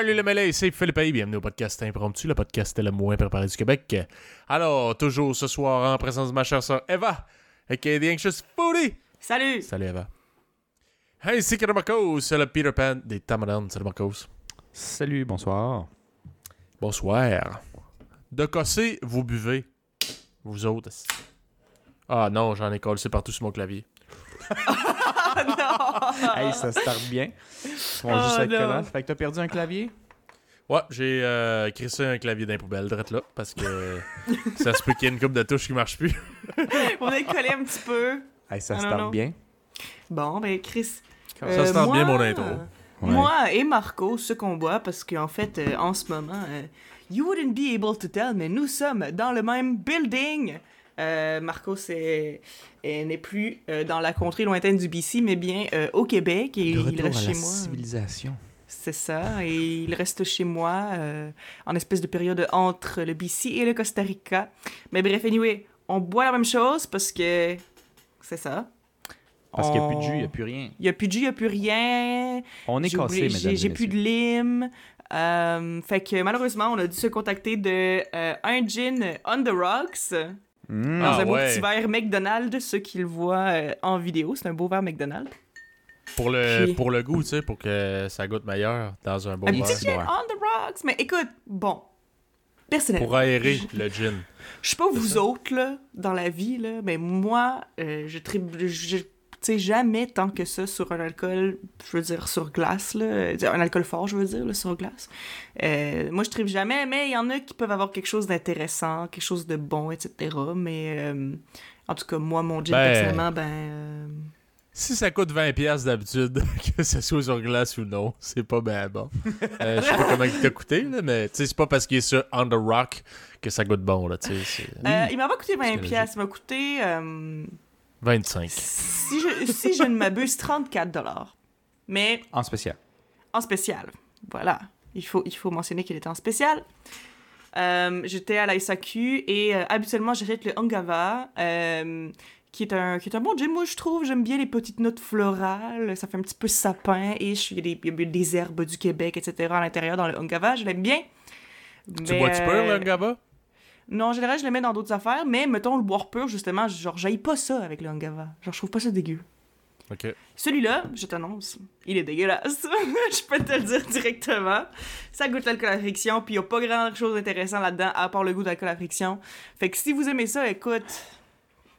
Salut le mêlé, c'est Philippe Aïe, bienvenue au podcast Impromptu, le podcast le moins préparé du Québec. Alors, toujours ce soir en présence de ma chère sœur Eva, aka The Anxious Foodie. Salut! Salut Eva. Hey, c'est Marcos, c'est le Peter Pan des Tamadans. Salut Marcos. Salut, bonsoir. Bonsoir. De cosser, vous buvez. Vous autres. Ah non, j'en ai collé partout sur mon clavier. Hey, ça start bien. Ils vont Oh, juste être non. collants. Fait que t'as perdu un clavier? Ouais, j'ai euh, crissé un clavier dans les poubelles, direct là, parce que ça se peut qu'il y ait une coupe de touches qui marche plus. On est collé un petit peu. Hey, ça Ah, non, start non. bien. Bon, ben Chris. Ça euh, se tente moi- bien, mon intro. Ouais. Moi et Marco, ce qu'on boit, parce qu'en fait, euh, en ce moment, euh, you wouldn't be able to tell, mais nous sommes dans le même building. Euh, Marco c'est, euh, n'est plus euh, dans la contrée lointaine du BC, mais bien euh, au Québec, et De il reste à chez la moi. civilisation. C'est ça, et il reste chez moi euh, en espèce de période entre le BC et le Costa Rica. Mais bref, anyway, on boit la même chose parce que c'est ça. Parce qu'il n'y a plus de jus, il n'y a plus rien. Il n'y a plus de jus, il n'y a plus rien. On est cassé, mesdames J'ai plus de lime. Euh, fait que malheureusement, on a dû se contacter de euh, un gin on the rocks Mm. dans Ah un beau ouais. petit verre McDonald's, ceux qui le voient euh, en vidéo. C'est un beau verre McDonald's. Pour le, Puis- pour le goût, tu sais, pour que ça goûte meilleur dans un bon un verre. petit gin ouais. on the rocks. Mais écoute, bon, personnellement. Pour aérer le gin. Je sais pas vous autres, là, dans la vie, là, mais moi, euh, je. Je, sais, jamais tant que ça sur un alcool, je veux dire, sur glace, là, euh, un alcool fort, je veux dire, là, sur glace. Euh, moi, je tripe jamais, mais il y en a qui peuvent avoir quelque chose d'intéressant, quelque chose de bon, etc. Mais, euh, en tout cas, moi, mon gin, Ben- personnellement, ben... euh, Si ça coûte 20$ piastres d'habitude, que ce soit sur glace ou non, c'est pas ben bon. Euh, je sais pas comment il t'a coûté, là, mais c'est pas parce qu'il est sur On the Rock que ça goûte bon, là, tu sais. c'est euh, il m'a pas coûté 20 logique. pièces, il m'a coûté, euh, 25. si, je, si je ne m'abuse, 34 dollars. Mais En spécial. en spécial. Voilà. Il faut, il faut mentionner qu'il était en spécial. Euh, J'étais à la SAQ et euh, habituellement j'achète le Angava, euh, qui, est un, qui est un bon. Moi, je trouve, j'aime bien les petites notes florales. Ça fait un petit peu sapin et il y a des, il y a des herbes du Québec, etc. à l'intérieur dans le Angava. Je l'aime bien. Tu bois-tu pur, euh, le Gaba? Non, en général, je le mets dans d'autres affaires, mais mettons le boire pur, justement, genre, j'aille pas ça avec le Angava. Genre, je trouve pas ça dégueu. Ok. Celui-là, je t'annonce, il est dégueulasse. je peux te le dire directement. Ça goûte l'alcool à friction, puis il a pas grand-chose d'intéressant là-dedans, à part le goût d'alcool à friction. Fait que si vous aimez ça, écoute,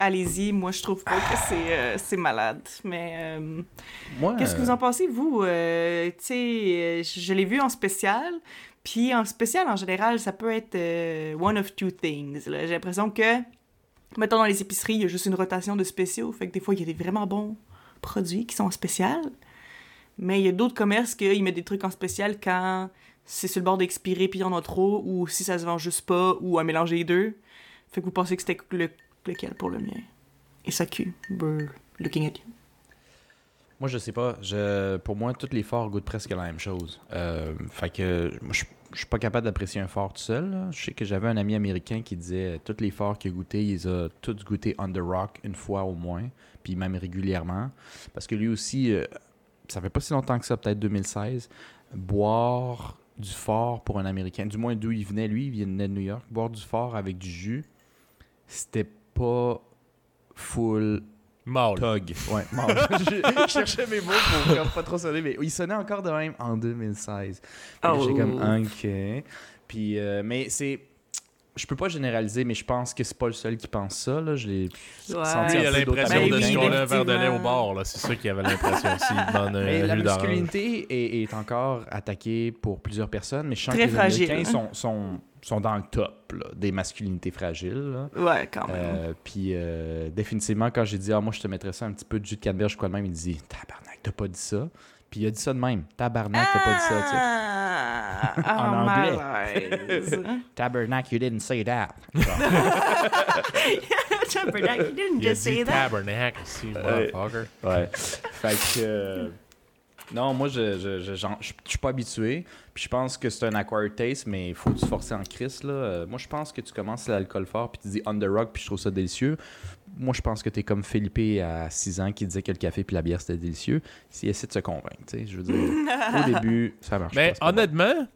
allez-y. Moi, je trouve pas que c'est euh, c'est malade. Mais euh, qu'est-ce que euh, vous en pensez, vous? Euh, tu sais, euh, je je l'ai vu en spécial. Puis en spécial, en général, ça peut être euh, one of two things. J'ai l'impression que, mettons dans les épiceries, il y a juste une rotation de spéciaux. Fait que des fois, il y a des vraiment bons produits qui sont en spécial. Mais il y a d'autres commerces qu'ils mettent des trucs en spécial quand c'est sur le bord d'expirer puis il y en a trop, ou si ça se vend juste pas, ou à mélanger les deux. Fait que vous pensez que c'était le, lequel pour le mien? Et ça. We're looking at you. Moi, je sais pas. Je, pour moi, tous les forts goûtent presque la même chose. Euh, fait que moi, je suis pas capable d'apprécier un fort tout seul. Je sais que j'avais un ami américain qui disait tous les forts qu'il a goûté, il les a tous goûtés the rock une fois au moins, puis même régulièrement. Parce que lui aussi, euh, ça fait pas si longtemps que ça, peut-être 2016, boire du fort pour un Américain, du moins d'où il venait, lui, il venait de New York, boire du fort avec du jus, c'était pas full Mâle. Tog. Ouais, mâle. je, je cherchais mes mots pour comme pas trop sonner, mais il sonnait encore de même en 2016. Fait que Oh. J'étais comme, ok. Puis, euh, mais c'est. Je peux pas généraliser, mais je pense que c'est pas le seul qui pense ça. Là. Je l'ai Ouais. senti Lui, il un a l'impression Ben de se coller un verre de lait au bord. C'est ça qu'il avait l'impression aussi. Mais la masculinité est, est encore attaquée pour plusieurs personnes, mais je sens Très que les fragile, Américains hein. sont, sont, sont dans le top là, des masculinités fragiles. là. Ouais, quand même. Euh, puis euh, définitivement, quand j'ai dit, ah, moi, je te mettrais ça un petit peu de jus de canneberge, quoi de même, il dit, tabarnak, t'as pas dit ça. Puis il a dit ça de même, tabarnak, t'as pas dit ça, tu sais. Ah, ah, En anglais. malaise. Tabernacle, you didn't say that. Tabernacle, you didn't just dit say that. tabernacle ici, Ouais. motherfucker. ouais. Fait que. euh, non, moi, je je, je, j'en- je- je suis pas habitué. Puis je pense que c'est un acquired taste, mais il faut se forcer en crise. Là. Euh, moi, je pense que tu commences l'alcool fort, puis tu dis on the rock, puis je trouve ça délicieux. Moi, je pense que t'es comme Philippe à 6 ans qui disait que le café puis la bière c'était délicieux. S'il essaie de se convaincre, tu sais. Je veux dire, au début, ça marche Mais pas. pas honnêtement,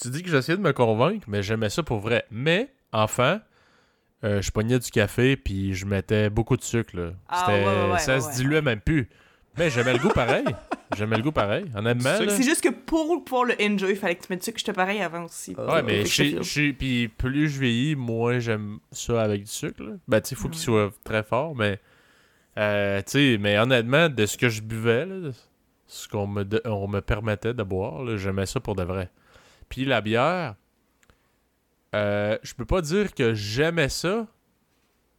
tu dis que j'essayais de me convaincre, mais j'aimais ça pour vrai. Mais, enfin, euh, je pognais du café puis je mettais beaucoup de sucre. Là. Ah, C'était- ouais, ouais, ouais, ça ouais, se ouais. diluait même plus. Mais j'aimais le goût pareil. J'aimais le goût pareil. Honnêtement. C'est juste que pour pouvoir le enjoy, il fallait que tu mettes du sucre. J'étais pareil avant aussi. Ah, Ouais, Ouais, mais je suis- puis plus je vieillis, moins j'aime ça avec du sucre. Là. Ben, tu sais, il faut qu'il soit très fort, mais. euh, tu sais, mais honnêtement, de ce que je buvais, là, ce qu'on me, de- on me permettait de boire, là, j'aimais ça pour de vrai. Puis la bière, euh, je peux pas dire que j'aimais ça,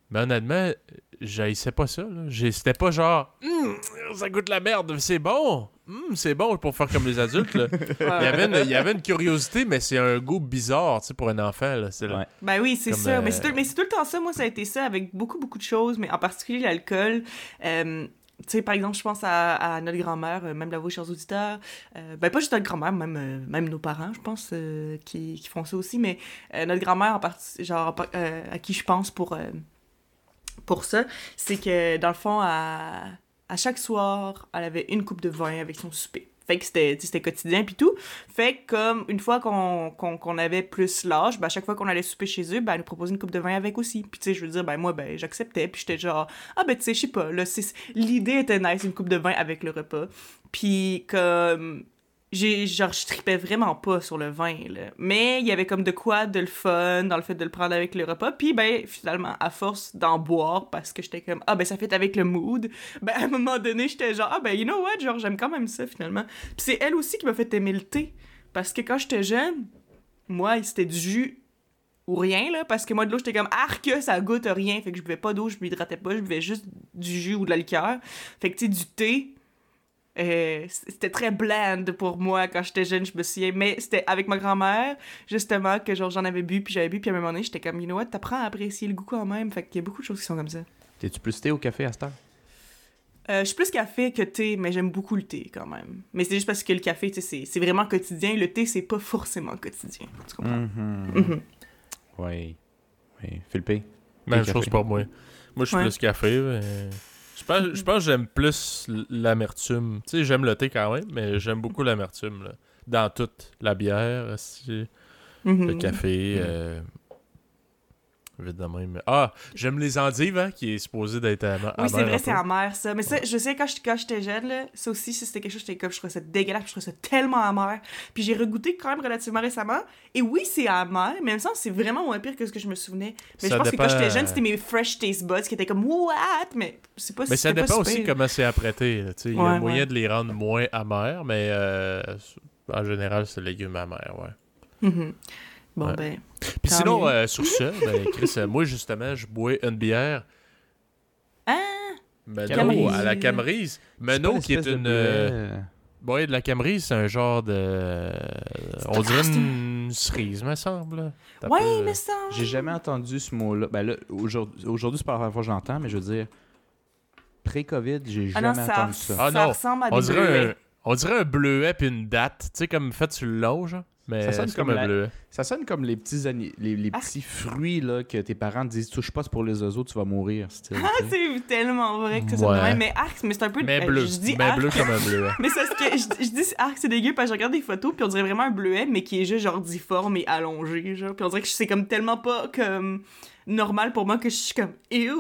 mais honnêtement, j'haïssais pas ça. C'était pas genre, Hum, ça goûte la merde, c'est bon. Hum, c'est bon pour faire comme les adultes. là. Il y avait une, il y avait une curiosité, mais c'est un goût bizarre, tu sais, pour un enfant. Là. C'est Ouais. Ben oui, c'est ça. Mais euh, c'est tout, mais c'est tout le temps ça. Moi, ça a été ça avec beaucoup, beaucoup de choses, mais en particulier l'alcool. Euh, tu sais, par exemple, je pense à, à notre grand-mère, euh, même la vous, chers auditeurs. Euh, ben, pas juste notre grand-mère, même, euh, même nos parents, je pense, euh, qui, qui font ça aussi, mais euh, notre grand-mère, en partie, genre, euh, à qui je pense pour, euh, pour ça, c'est que, dans le fond, à, à chaque soir, elle avait une coupe de vin avec son souper. Fait que c'était quotidien puis tout. Fait que comme une fois qu'on qu'on qu'on avait plus l'âge, ben à chaque fois qu'on allait souper chez eux, ben elle nous proposait une coupe de vin avec aussi. Puis tu sais, je veux dire, ben moi, ben j'acceptais. Puis j'étais genre, ah ben tu sais, je sais pas, l'idée était nice, une coupe de vin avec le repas. Puis comme j'ai genre je tripais vraiment pas sur le vin là. mais il y avait comme de quoi de le fun dans le fait de le prendre avec le repas. Puis ben finalement à force d'en boire parce que j'étais comme ah ben ça fait avec le mood ben à un moment donné j'étais genre ah ben you know what genre j'aime quand même ça finalement. Puis c'est elle aussi qui m'a fait aimer le thé. Parce que quand j'étais jeune moi c'était du jus ou rien là. Parce que moi de l'eau j'étais comme arc ça goûte rien. Fait que je buvais pas d'eau je m'hydratais pas je buvais juste du jus ou de la liqueur. Fait que tu sais du thé euh, c'était très bland pour moi quand j'étais jeune, je me souviens. Mais c'était avec ma grand-mère, justement, que genre j'en avais bu, puis j'avais bu, puis à un moment donné, j'étais comme, you know what, t'apprends à apprécier le goût quand même. Fait qu'il y a beaucoup de choses qui sont comme ça. T'es-tu plus thé au café à cette heure? Euh, je suis plus café que thé, mais j'aime beaucoup le thé quand même. Mais c'est juste parce que le café, tu sais, c'est- c'est vraiment quotidien. Le thé, c'est pas forcément quotidien. Tu comprends? Mhm. Mhm. Oui. Oui. Philippe? Même Thé, chose pour moi. Moi, je suis Ouais. plus café. mais pense, je pense que j'aime plus l'amertume. Tu sais, j'aime le thé quand même, mais j'aime beaucoup l'amertume. là. Dans toute la bière, Mhm. le café. euh, vite de même. Ah, j'aime les endives, hein, qui est supposé d'être amer. Oui, c'est vrai, c'est amer, ça. Mais ça, je sais, quand je- quand j'étais jeune, là, ça aussi, ça, c'était quelque chose, j'étais comme, je trouvais ça dégueulasse, je trouvais ça tellement amer. Puis j'ai regoûté quand même relativement récemment. Et oui, c'est amer, mais même temps, c'est vraiment moins pire que ce que je me souvenais. Mais Ça je pense que quand dépend, j'étais jeune, euh, c'était mes fresh taste buds qui étaient comme, what? Mais c'est pas Mais ça pas dépend si aussi comment c'est apprêté. Il y a Ouais, moyen de les rendre moins amers, mais euh, en général, c'est légumes amers, ouais. Mhm. Bon, Ouais. ben. Puis sinon, euh, sur ça, ben, Chris, euh, moi, justement, je bois une bière Ah! Meno Camerise. à la Camerise. Meno, qui est une. euh, ouais, de la Camerise, c'est un genre de. On dirait une cerise, me semble. peu, euh, mais ça. J'ai jamais entendu ce mot-là. Ben là, aujourd'hui, aujourd'hui, c'est pas la première fois que je l'entends, mais je veux dire, pré-COVID, j'ai Ah non, jamais ça, entendu ça. Ah ça non, ressemble à On des dirait, un, on dirait un bleuet puis une date. Tu sais, comme fait sur le long, genre. Mais Ça sonne comme la- bleuet. Ça sonne comme les petits, ani- les, les Ah. petits fruits là, que tes parents te disent touche pas, c'est pour les oiseaux, tu vas mourir. Ah, c'est tellement vrai que ça Ouais. même. Mais arc, mais c'est un peu. Mais euh, bleu. Je dis Mais arc. bleu comme un bleuet. Mais c'est ce que je, je dis arc, c'est dégueu parce que je regarde des photos puis on dirait vraiment un bleuet mais qui est juste genre difforme et allongé genre puis on dirait que c'est comme tellement pas comme normal pour moi que je suis comme ew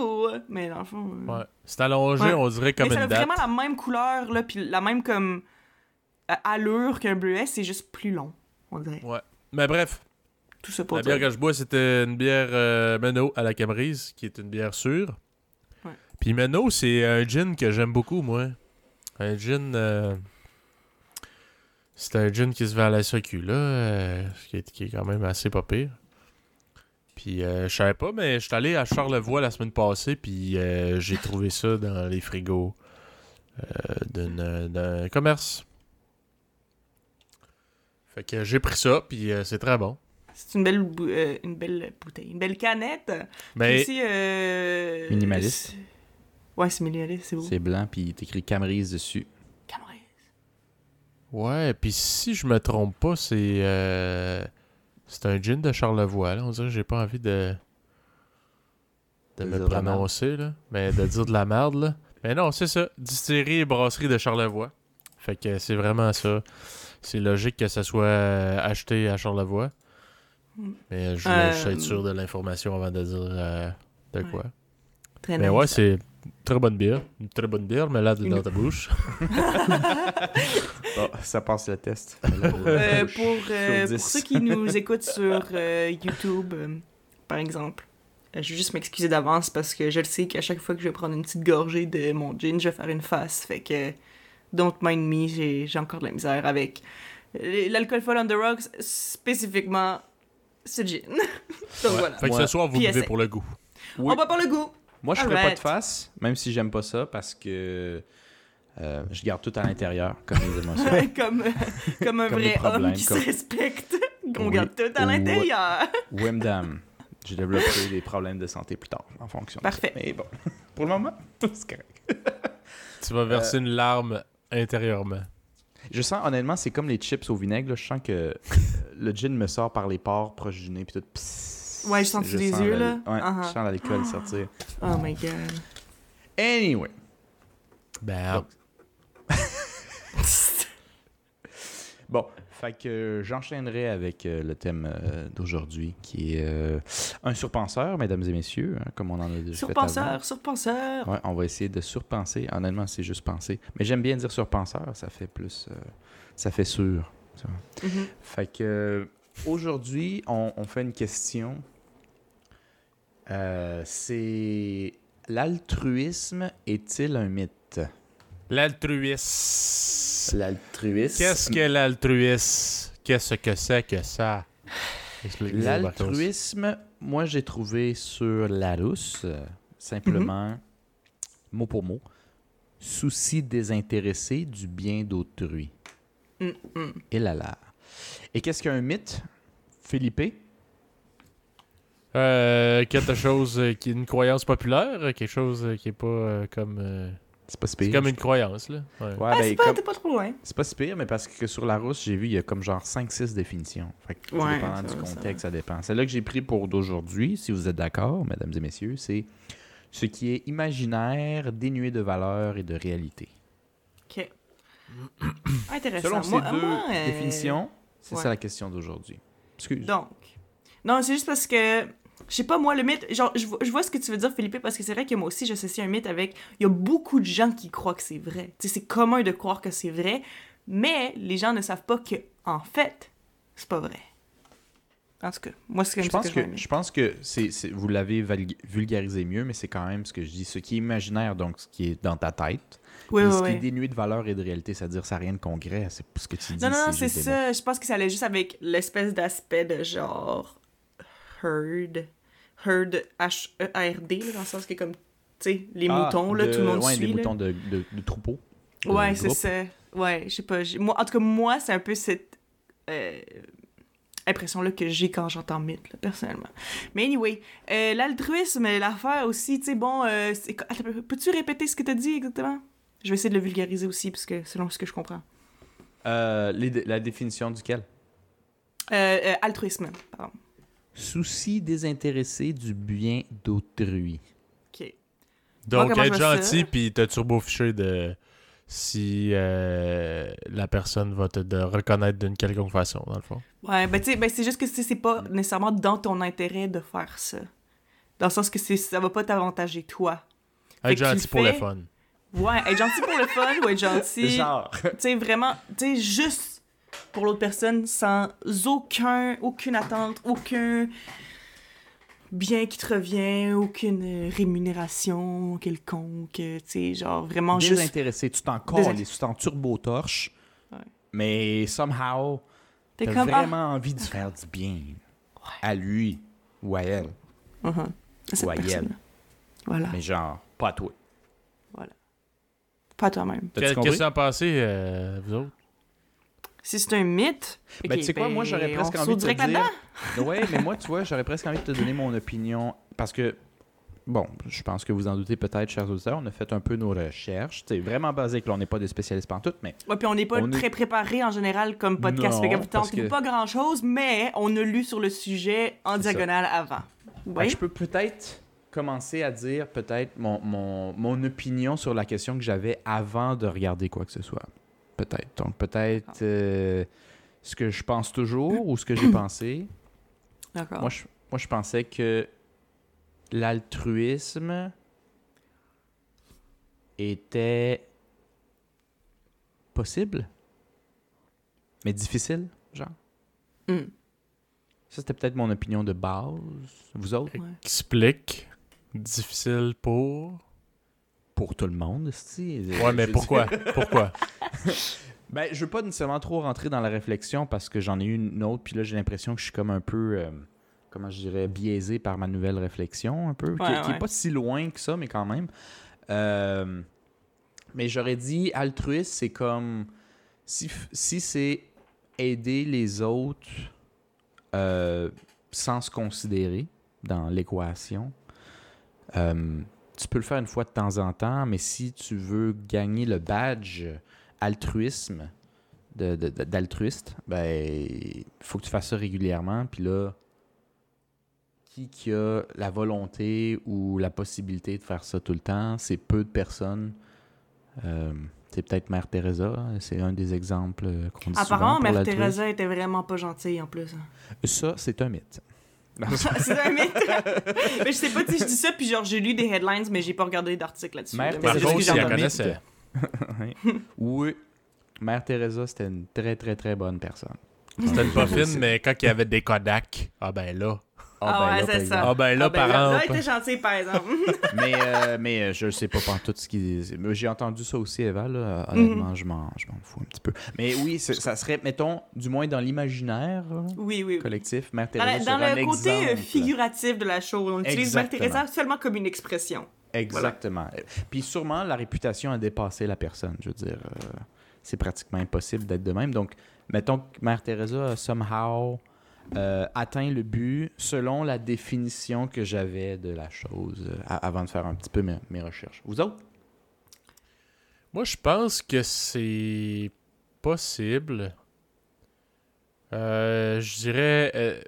mais dans le fond euh, Ouais. C'est allongé, Ouais. on dirait comme mais ça a une date. vraiment la même couleur là puis la même comme euh, allure qu'un bleuet c'est juste plus long on dirait Ouais. Mais bref, tout ça pour la dire bière que je bois, c'était une bière euh, Meno à la Camerise, qui est une bière sûre. Ouais. Puis Meno, c'est un gin que j'aime beaucoup, moi. Un gin. euh, C'est un gin qui se vend à la SAQ, là, euh, qui, est, qui est quand même assez pas pire. Puis euh, je savais pas, mais je suis allé à Charlevoix la semaine passée, puis euh, j'ai trouvé ça dans les frigos euh, d'un d'un commerce. Fait que j'ai pris ça, puis euh, c'est très bon. c'est une belle bou- euh, une belle bouteille une belle canette Mais aussi euh, Minimaliste. c'est- ouais c'est minimaliste c'est beau C'est blanc, puis t'écris Camerise dessus. Camerise. Ouais, puis si je me trompe pas, c'est euh, c'est un gin de Charlevoix. Là. On dirait que j'ai pas envie de. de De me prononcer, là. Mais de dire de la merde, là. Mais non, c'est ça. Distillerie et brasserie de Charlevoix. Fait que c'est vraiment ça. C'est logique que ça soit euh, acheté à Charlevoix. Mais je voulais juste Euh, être sûr de l'information avant de dire euh, de Ouais. quoi. Très Mais nice. ouais, c'est une très bonne bière. Une très bonne bière, mais là, dans Une- ta bouche. Bon, ça passe le test. Euh, pour, euh, pour 10. ceux qui nous écoutent sur euh, YouTube, euh, par exemple, euh, je vais juste m'excuser d'avance parce que je le sais qu'à chaque fois que je vais prendre une petite gorgée de mon gin, je vais faire une face. Fait que, don't mind me, j'ai j'ai encore de la misère avec euh, l'alcool fall on the rocks, spécifiquement ce gin. Donc Ouais. voilà. Fait que Ouais. ce soir, vous Puis buvez pour le goût. Oui. On va par le goût. Moi, je ferais pas de face, même si j'aime pas ça, parce que euh, je garde tout à l'intérieur, comme les émotions. comme, euh, comme un Comme vrai homme qui comme- se respecte. On Oui. garde tout à l'intérieur. Wemdam. J'ai développé des problèmes de santé plus tard, en fonction. de ça. Parfait. Mais bon, pour le moment, c'est correct. Tu vas verser une larme intérieurement. Je sens, honnêtement, c'est comme les chips au vinaigre. là. Je sens que le gin me sort par les pores proches du nez, puis tout. psst. Ouais, je sens sous les sens yeux, la- là? Ouais, Uh-huh. je sens l'alcool sortir. Oh my god. Anyway. Ben, Bon, fait que euh, j'enchaînerai avec euh, le thème euh, d'aujourd'hui, qui est un surpenseur, mesdames et messieurs, hein, comme on en a déjà fait avant. Surpenseur, surpenseur. Ouais, on va essayer de surpenser. Honnêtement, c'est juste penser. Mais j'aime bien dire surpenseur, ça fait plus... euh, ça fait sûr. Mhm. Fait que aujourd'hui, on, on fait une question. Euh, c'est l'altruisme est-il un mythe? L'altruisme. L'altruisme. Qu'est-ce que l'altruisme? Qu'est-ce que c'est que ça? L'altruisme, moi j'ai trouvé sur Larousse, simplement, mot pour mot, souci désintéressé du bien d'autrui. Mm. Et là là. Et qu'est-ce qu'un mythe, Philippe? Euh, quelque chose qui est une croyance populaire, quelque chose qui est pas euh, comme. euh, C'est pas si c'est pire. comme une croyance, là. Ouais. Ouais, Ah, ben, c'est pas, comme- t'es pas trop loin. C'est pas si pire, mais parce que sur la rousse, j'ai vu, il y a comme genre 5-6 définitions. Fait que, Ouais, dépendant du ça contexte, ça, dépend. Celle-là que j'ai pris pour d'aujourd'hui, si vous êtes d'accord, mesdames et messieurs, c'est ce qui est imaginaire, dénué de valeur et de réalité. Ok. Intéressant. Selon ces Moi- deux moi, euh, définitions, c'est ouais. ça la question d'aujourd'hui. Excuse. Donc. Non, c'est juste parce que. Je sais pas, moi, le mythe. Genre, je, vois- je vois ce que tu veux dire, Philippe, parce que c'est vrai que moi aussi, j'associe un mythe avec. Il y a beaucoup de gens qui croient que c'est vrai. Tu sais, c'est commun de croire que c'est vrai, mais les gens ne savent pas que, en fait, c'est pas vrai. En tout cas, moi, c'est Je pense que, je que, pense que c'est, vous l'avez vulgarisé mieux, mais c'est quand même ce que je dis. Ce qui est imaginaire, donc ce qui est dans ta tête, Oui, ce qui est dénué de valeur et de réalité, c'est-à-dire ça n'a rien de concret. C'est ce que tu dis. Non, non, non, c'est ça. Je pense que ça allait juste avec l'espèce d'aspect de genre herd. Herd, H-E-R-D, là, dans le sens que comme, tu sais, les Ah, moutons, là, de- tout le monde ouais, suit. des là. moutons de, de, de troupeau. de Ouais, c'est ça. Ouais, je sais pas. Moi, en tout cas, moi, c'est un peu cette euh, impression-là que j'ai quand j'entends mythe, là, personnellement. Mais anyway, euh, l'altruisme, l'affaire aussi, tu sais, bon, euh, peux-tu répéter ce que t'as dit exactement? Je vais essayer de le vulgariser aussi, parce que selon ce que je comprends. Euh, les- la définition duquel? Altruisme, pardon. Souci désintéressé du bien d'autrui. OK. Donc, être gentil, puis te turbo-fiché de si euh, la personne va te de reconnaître d'une quelconque façon, dans le fond. Ouais, ben tu sais, ben, c'est juste que c'est c'est pas nécessairement dans ton intérêt de faire ça. Dans le sens que ça va pas t'avantager toi. Être gentil le pour le fun. Ouais, être gentil pour le fun ou être gentil, Genre. tu sais, vraiment, tu sais, juste pour l'autre personne sans aucun, aucune attente, aucun bien qui te revient, aucune rémunération quelconque, euh, tu sais, genre vraiment juste... Désintéressé. Tu t'en colles, tu t'en turbo-torches. Ouais. Mais somehow, t'as comme, ah, vraiment envie de faire du bien. À lui ou à elle. uh-huh, à cette Ou à elle. Voilà, Mais genre, pas à toi. pas toi-même. T'as-tu Qu'est- compris? Qu'est-ce en pensez, euh, vous autres? Si c'est un mythe, Ben, tu sais quoi, moi, j'aurais presque on envie de te dire... Ouais, mais moi, tu vois, j'aurais presque envie de te donner mon opinion. Parce que, bon, je pense que vous en doutez peut-être, chers auditeurs, on a fait un peu nos recherches. C'est vraiment basique, là, on n'est pas des spécialistes en tout, mais Ouais, puis on n'est pas On est- très préparé en général comme podcast. Non, parce que- pas grand-chose, mais on a lu sur le sujet en ça. diagonale avant. Que Oui? je peux peut-être commencer à dire peut-être mon, mon, mon opinion sur la question que j'avais avant de regarder quoi que ce soit. Peut-être. Donc peut-être Ah. euh, ce que je pense toujours ou ce que j'ai pensé. D'accord. Moi je, moi, je pensais que l'altruisme était possible, mais difficile, genre. Hmm. Ça, c'était peut-être mon opinion de base. Vous autres? Ouais. Explique. Difficile pour? Pour tout le monde, si. Ouais, mais pourquoi? Pourquoi? Ben, je veux pas nécessairement trop rentrer dans la réflexion parce que j'en ai eu une autre, puis là, j'ai l'impression que je suis comme un peu, euh, comment je dirais, biaisé par ma nouvelle réflexion, un peu, qui, Ouais, qui est pas si loin que ça, mais quand même. Euh, mais j'aurais dit, altruiste, c'est comme, si, f- si c'est aider les autres euh, sans se considérer dans l'équation, euh, tu peux le faire une fois de temps en temps, mais si tu veux gagner le badge altruisme d'altruiste, ben il faut que tu fasses ça régulièrement. Puis là, qui, qui a la volonté ou la possibilité de faire ça tout le temps, c'est peu de personnes. Euh, c'est peut-être Mère Teresa, hein, c'est un des exemples euh, qu'on dit Apparemment, souvent pour Mère. Teresa était vraiment pas gentille en plus. Ça, c'est un mythe. c'est un mythe. mais je sais pas si je dis ça, puis genre j'ai lu des headlines, mais j'ai pas regardé d'articles là-dessus. Mère là. Si elle connaissait. Oui. Mère Teresa, c'était une très, très, très bonne personne. C'était une pas fine, mais quand il y avait des Kodak, ah ben là. Ah ouais, là, c'est par ça. exemple. Ah ben là, Ah, ben, par là, là, exemple. elle était gentille, par exemple. mais, euh, mais euh, je sais pas tout ce qui. mais J'ai entendu ça aussi, Eva. Là. Honnêtement, je m'en je m'en fous un petit peu. Mais oui, ça serait, mettons, du moins dans l'imaginaire oui, oui. oui. collectif, Mère Dans, Teresa dans serait le un côté euh, exemple. figuratif de la chose, on utilise Mère Exactement. Teresa seulement comme une expression. Exactement. Puis sûrement, la réputation a dépassé la personne. Je veux dire, euh, c'est pratiquement impossible d'être de même. Donc, mettons que Mère Teresa somehow euh, atteint le but selon la définition que j'avais de la chose euh, avant de faire un petit peu mes, recherches. Vous autres? Moi, je pense que c'est possible. Euh, je dirais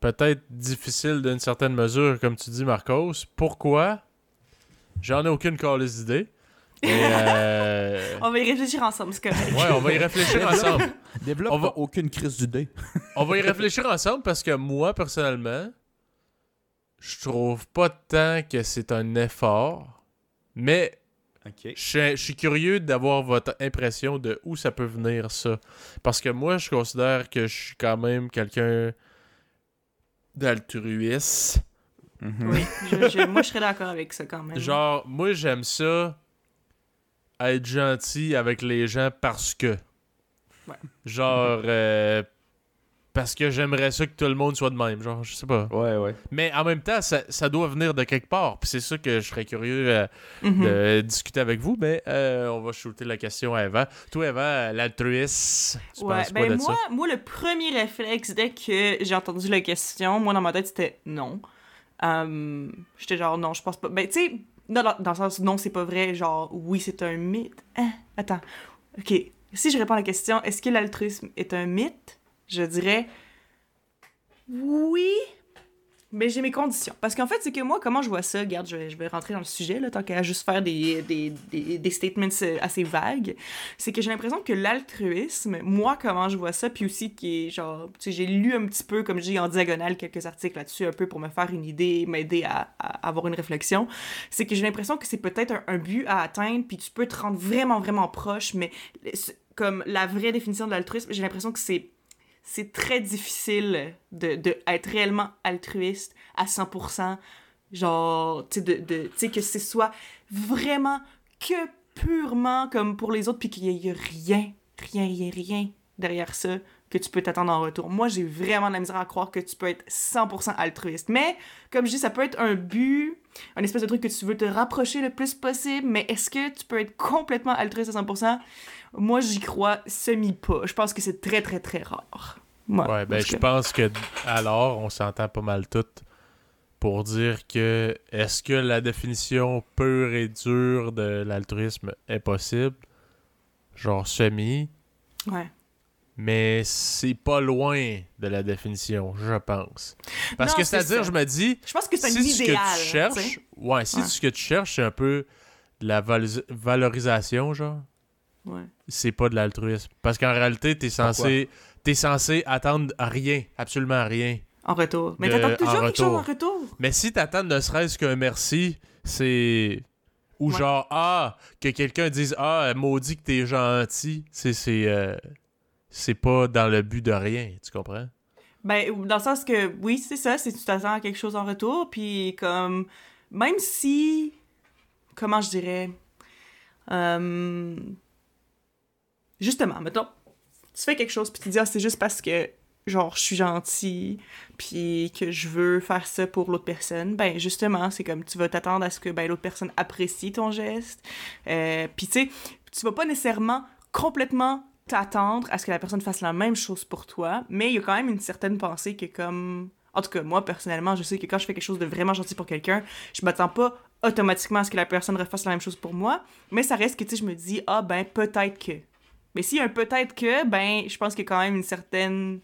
peut-être difficile d'une certaine mesure, comme tu dis, Marcos. Pourquoi? J'en ai aucune calice d'idée. Euh, On va y réfléchir ensemble, c'est correct. Ouais, on va y réfléchir ensemble. Développe On va- aucune crise du dé. On va y réfléchir ensemble parce que moi, personnellement, je trouve pas tant que c'est un effort, mais OK. je suis, je suis curieux d'avoir votre impression de où ça peut venir ça. Parce que moi, je considère que je suis quand même quelqu'un d'altruiste. Mhm. Oui, je- je- moi je serais d'accord avec ça quand même. Genre, moi, j'aime ça être gentil avec les gens parce que. Ouais. Genre, euh, parce que j'aimerais ça que tout le monde soit de même. Genre, je sais pas. Ouais, ouais. Mais en même temps, ça, ça doit venir de quelque part. Puis c'est ça que je serais curieux euh, Mhm. de discuter avec vous. Mais euh, on va shooter la question à Eva. Toi, Eva, l'altruiste, tu Ouais, penses quoi ben de moi, ça? moi, le premier réflexe, dès que j'ai entendu la question, moi, dans ma tête, c'était non. Euh, J'étais genre, non, je pense pas. Ben, tu sais, dans, dans- dans le sens, non, c'est pas vrai, genre, oui, c'est un mythe. Hein? Attends. OK. Si je réponds à la question, est-ce que l'altruisme est un mythe? Je dirais oui, mais j'ai mes conditions. Parce qu'en fait, c'est que moi, comment je vois ça, regarde, je vais, je vais rentrer dans le sujet, là, tant qu'à juste faire des, des, des, des statements assez vagues. C'est que j'ai l'impression que l'altruisme, moi, comment je vois ça, puis aussi qui est genre, tu sais, j'ai lu un petit peu, comme je dis, en diagonale, quelques articles là-dessus, un peu pour me faire une idée, m'aider à, avoir une réflexion, c'est que j'ai l'impression que c'est peut-être un, un but à atteindre, puis tu peux te rendre vraiment, vraiment proche, mais comme la vraie définition de l'altruisme, j'ai l'impression que c'est c'est très difficile de, de être réellement altruiste à 100%, genre, tu sais, de, de, que ce soit vraiment que purement comme pour les autres, puis qu'il y ait rien, rien, rien, rien derrière ça que tu peux t'attendre en retour. Moi, j'ai vraiment de la misère à croire que tu peux être 100% altruiste. Mais, comme je dis, ça peut être un but, un espèce de truc que tu veux te rapprocher le plus possible, mais est-ce que tu peux être complètement altruiste à 100%? Moi, j'y crois semi-pas. Je pense que c'est très, très, très rare. Moi, Ouais, ben je pense que alors, on s'entend pas mal toutes pour dire que est-ce que la définition pure et dure de l'altruisme est possible? Genre semi. Ouais. Mais c'est pas loin de la définition, je pense. Parce Non, que c'est c'est-à-dire, je me dis, Je pense que c'est un si ce que idéal. tu cherches, ouais, si Ouais. ce que tu cherches, c'est un peu de la valoris- valorisation, genre, Ouais. c'est pas de l'altruisme. Parce qu'en réalité, t'es censé, t'es censé attendre rien, absolument rien. En retour. Mais t'attends en toujours quelque chose retour. en retour. Mais si t'attends ne serait-ce qu'un merci, c'est. Ou Ouais. genre, ah, que quelqu'un dise, ah, maudit que t'es gentil, c'est. C'est euh, c'est pas dans le but de rien, tu comprends? Ben, dans le sens que, oui, c'est ça, c'est tu t'attends à quelque chose en retour, puis comme, même si, comment je dirais, euh, justement, mettons, tu fais quelque chose, puis tu dis, ah, c'est juste parce que, genre, je suis gentil, puis que je veux faire ça pour l'autre personne, ben, justement, c'est comme, tu vas t'attendre à ce que, ben, l'autre personne apprécie ton geste, euh, puis tu sais, tu vas pas nécessairement complètement t'attendre à ce que la personne fasse la même chose pour toi, mais il y a quand même une certaine pensée que comme... En tout cas, moi, personnellement, je sais que quand je fais quelque chose de vraiment gentil pour quelqu'un, je m'attends pas automatiquement à ce que la personne refasse la même chose pour moi, mais ça reste que, tu sais, je me dis, ah, ben, peut-être que. Mais s'il y a un peut-être que, ben, je pense qu'il y a quand même une certaine,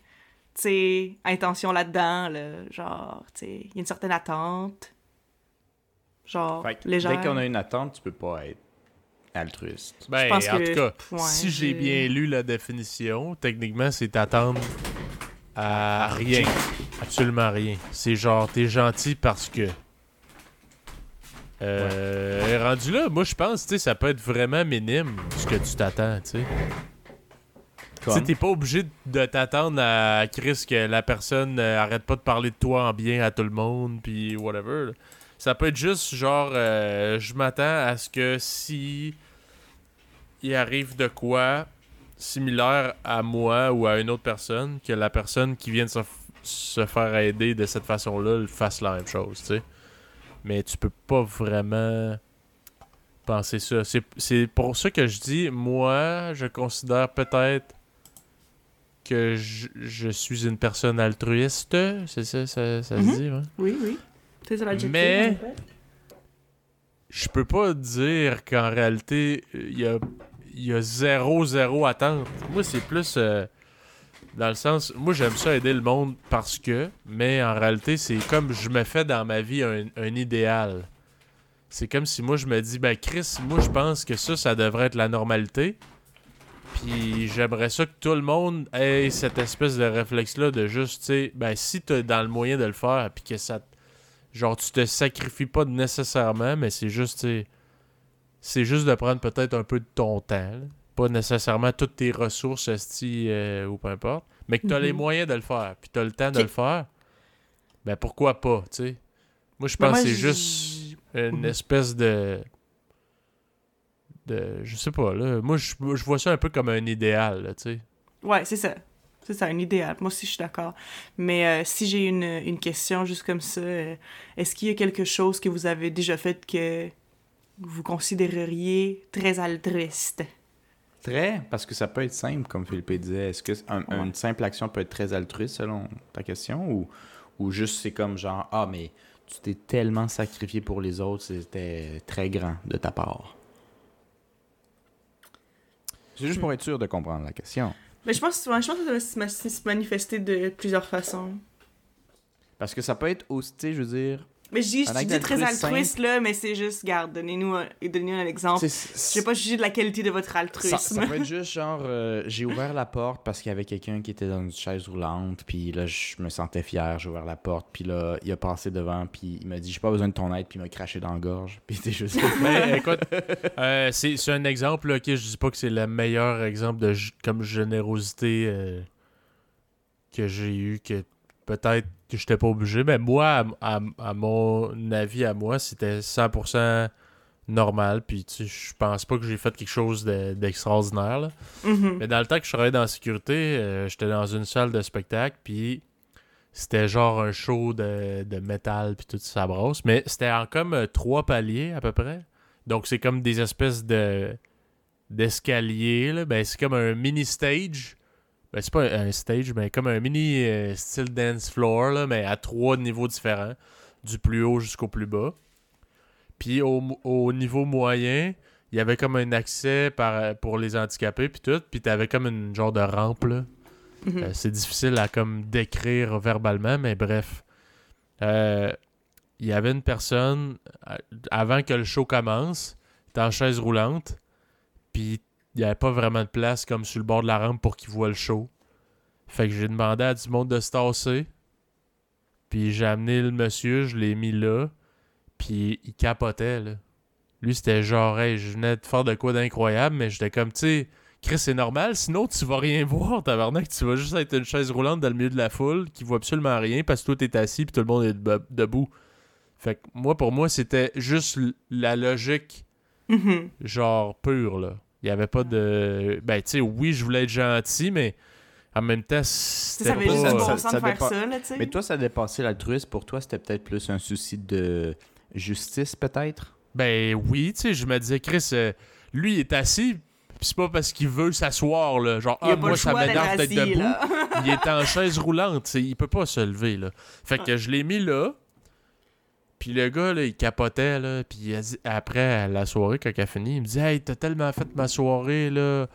tu sais, intention là-dedans, là, genre, tu sais, il y a une certaine attente, genre, Fait que légère. dès qu'on a une attente, tu peux pas être altruiste. Ben, pense en que- tout cas, ouais, si j'ai bien lu la définition, techniquement, c'est t'attendre à rien. Absolument rien. C'est genre, t'es gentil parce que. Euh, Rendu là, moi je pense, tu sais, ça peut être vraiment minime ce que tu t'attends, tu sais. Tu sais, t'es pas obligé de t'attendre à Chris que la personne euh, arrête pas de parler de toi en bien à tout le monde, puis whatever. là. Ça peut être juste genre, euh, je m'attends à ce que si il arrive de quoi similaire à moi ou à une autre personne, que la personne qui vient de se, se faire aider de cette façon-là fasse la même chose, tu sais. Mais tu peux pas vraiment penser ça. C'est- pour ça que je dis, moi, je considère peut-être que je, je suis une personne altruiste. C'est ça, ça, ça Mhm. se dit, ouais? Oui, oui. Mais-. Je peux pas dire qu'en réalité, il y a, il y a zéro, zéro attente. Moi, c'est plus euh, dans le sens. Moi, j'aime ça aider le monde parce que, mais en réalité, c'est comme je me fais dans ma vie un, un idéal. C'est comme si moi, je me dis, ben, Chris, moi, je pense que ça, ça devrait être la normalité. Puis j'aimerais ça que tout le monde ait cette espèce de réflexe-là de juste, tu sais, ben, si t'as dans le moyen de le faire, puis que ça te Genre, tu te sacrifies pas nécessairement, mais c'est juste, c'est juste de prendre peut-être un peu de ton temps. là. Pas nécessairement toutes tes ressources, esti, euh, ou peu importe. Mais que tu as les Mhm. moyens de le faire, puis tu as le temps de le faire. Ben pourquoi pas, tu sais. Moi, je Ben, pense moi, que c'est juste une espèce de. de. Je sais pas, là. Moi, je, je vois ça un peu comme un idéal, là, tu sais. Ouais, c'est ça. C'est ça, un idéal. Moi aussi, je suis d'accord. Mais euh, si j'ai une, une question juste comme ça, euh, est-ce qu'il y a quelque chose que vous avez déjà fait que vous considéreriez très altruiste? Très, parce que ça peut être simple, comme Philippe disait. Est-ce que un- Ouais. une simple action peut être très altruiste selon ta question ou, ou juste c'est comme genre Ah, mais tu t'es tellement sacrifié pour les autres, c'était très grand de ta part. C'est juste pour être sûr de comprendre la question. Mais je pense, ouais, je pense que ça va se ma- se manifester de plusieurs façons. Parce que ça peut être aussi, je veux dire. Mais je dis, je dis très altruiste, là, mais c'est juste, garde, donnez-nous un, donnez un exemple. Je sais, vais pas juger de la qualité de votre altruisme. ça peut être juste genre, euh, j'ai ouvert la porte parce qu'il y avait quelqu'un qui était dans une chaise roulante, puis là, je me sentais fier, j'ai ouvert la porte, puis là, il a passé devant, puis il m'a dit, j'ai pas besoin de ton aide, puis il m'a craché dans la gorge, puis c'est juste. Mais écoute, euh, c'est c'est un exemple, là, ok, je dis pas que c'est le meilleur exemple de comme générosité euh, que j'ai eu, que peut-être que j'étais pas obligé, mais moi, à, à- à mon avis, à moi, c'était 100% normal, puis tu sais, je pense pas que j'ai fait quelque chose de- d'extraordinaire. Mhm. Mais dans le temps que je travaillais dans la sécurité, euh, j'étais dans une salle de spectacle, puis c'était genre un show de, de métal, puis tout ça brosse. Mais c'était en comme euh, trois paliers à peu près. Donc c'est comme des espèces de d'escaliers. là. Ben, c'est comme un mini stage. Ben, c'est pas un, un stage, mais comme un mini euh, style dance floor, là, mais à trois niveaux différents, du plus haut jusqu'au plus bas. Puis au, au niveau moyen, il y avait comme un accès par, pour les handicapés puis tout, puis t'avais comme une genre de rampe là, Mhm. Euh, c'est difficile à comme décrire verbalement, mais bref. Euh, Il y avait une personne, avant que le show commence, était en chaise roulante, puis il n'y avait pas vraiment de place comme sur le bord de la rampe pour qu'il voit le show. Fait que j'ai demandé à du monde de se tasser, puis j'ai amené le monsieur, je l'ai mis là, puis il capotait, là. Lui, c'était genre, hey, je venais de faire de quoi d'incroyable, mais j'étais comme, tu sais, Chris, c'est normal, sinon tu vas rien voir, tabarnak. Tu vas juste être une chaise roulante dans le milieu de la foule qui voit absolument rien parce que toi t'es assis puis tout le monde est de- debout. Fait que moi, pour moi, c'était juste la logique, Mhm. genre pure, là. Il y avait pas de. Ben, tu sais, oui, je voulais être gentil, mais en même temps, Ça c'était avait pas. juste bon ça- sens ça de faire ça, là, tu sais. Mais toi, ça dépassait l'altruisme. Pour toi, c'était peut-être plus un souci de justice, peut-être? Ben oui, tu sais, je me disais, Chris, euh, lui, il est assis, pis c'est pas parce qu'il veut s'asseoir, là. Genre, ah, moi, ça m'énerve d'être debout. il est en chaise roulante, tu sais, il peut pas se lever, là. Fait que je l'ai mis là, puis le gars, là, il capotait, là, puis après, la soirée, quand il a fini, il me dit « Hey, t'as tellement fait ma soirée, là,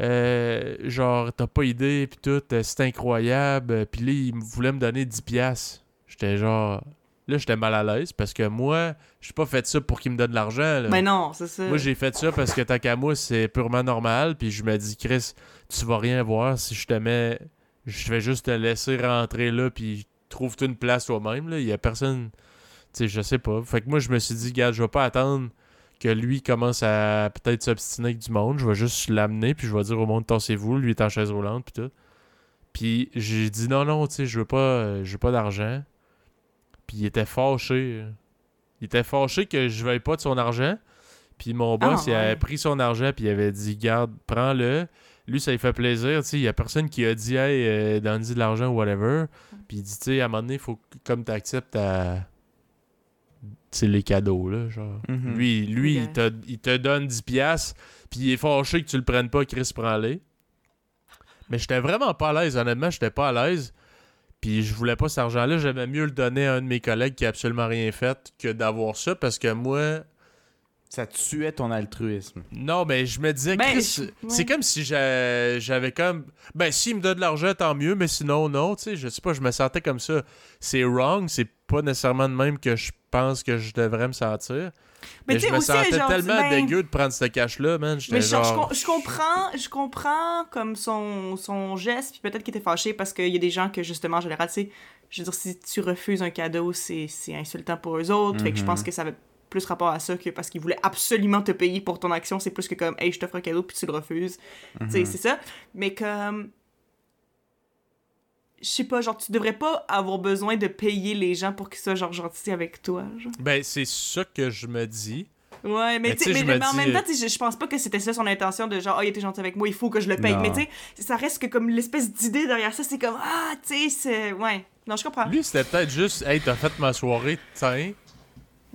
Euh, genre, t'as pas idée, puis tout, euh, c'est incroyable. » Puis là, il voulait me donner 10 piastres. J'étais genre... Là, j'étais mal à l'aise, parce que moi, j'ai pas fait ça pour qu'il me donne de l'argent. Mais non, c'est ça. Moi, j'ai fait ça parce que tant qu'à moi, c'est purement normal. Puis je me dis, Chris, tu vas rien voir si je te mets. Je vais juste te laisser rentrer là. Puis trouve-toi une place toi-même. là. Il y a personne. Sais, je sais pas. Fait que moi, je me suis dit, gars, je vais pas attendre que lui commence à peut-être s'obstiner avec du monde. Je vais juste l'amener. Puis je vais dire au monde, tassez-vous. Lui est en chaise roulante. Puis tout. Puis j'ai dit, non, non, tu sais, je veux pas, euh, je veux pas d'argent. Puis il était fâché. Il était fâché que je veuille pas de son argent. Puis mon boss, Ah, il avait pris son argent, puis il avait dit Garde, prends-le. Lui, ça lui fait plaisir. Tu sais, il y a personne qui a dit Hey, euh, donne-y de l'argent ou whatever. Puis il dit Tu sais, à un moment donné, il faut que, comme tu acceptes ta. Tu sais, les cadeaux, là. Genre. Mhm. Lui, lui Ok. il, te, il te donne 10$, piastres, puis il est fâché que tu le prennes pas, Chris, prends-les. Mais j'étais vraiment pas à l'aise, honnêtement, j'étais pas à l'aise. Puis je voulais pas cet argent-là, j'aimais mieux le donner à un de mes collègues qui a absolument rien fait que d'avoir ça, parce que moi, Ça tuait ton altruisme. non, mais je me disais, Ben, Chris, je- ouais. c'est comme si j'a- j'avais comme. Ben, s'il me donne de l'argent, tant mieux, mais sinon, non, tu sais, je sais pas, je me sentais comme ça. C'est wrong, c'est pas nécessairement de même que je pense que je devrais me sentir. Mais, Mais tu je sais, me aussi, sentais genre, tellement ben- dégueu de prendre ce cash-là, man. Mais genre. com- je comprends, je comprends comme son, son geste, puis peut-être qu'il était fâché parce qu'il y a des gens que justement, en général, tu sais, je veux dire, si tu refuses un cadeau, c'est c'est insultant pour eux autres. Fait que je Mhm. pense que ça avait plus rapport à ça que parce qu'ils voulaient absolument te payer pour ton action. C'est plus que comme, hey, je t'offre un cadeau puis tu le refuses. Tu sais, c'est ça. Mais comme. Je sais pas, genre, tu devrais pas avoir besoin de payer les gens pour qu'ils soient, genre, gentils avec toi. Genre. Ben, c'est ça que je me dis. Ouais, mais, Mais mais, en même temps, euh, je, je pense pas que c'était ça son intention de genre, ah, il était gentil avec moi, il faut que je le paye. Non. Mais tu sais, ça reste que comme l'espèce d'idée derrière ça, c'est comme, ah, tu sais, c'est. Ouais. Non, je comprends. Lui, c'était peut-être juste, hey, t'as fait ma soirée, tiens,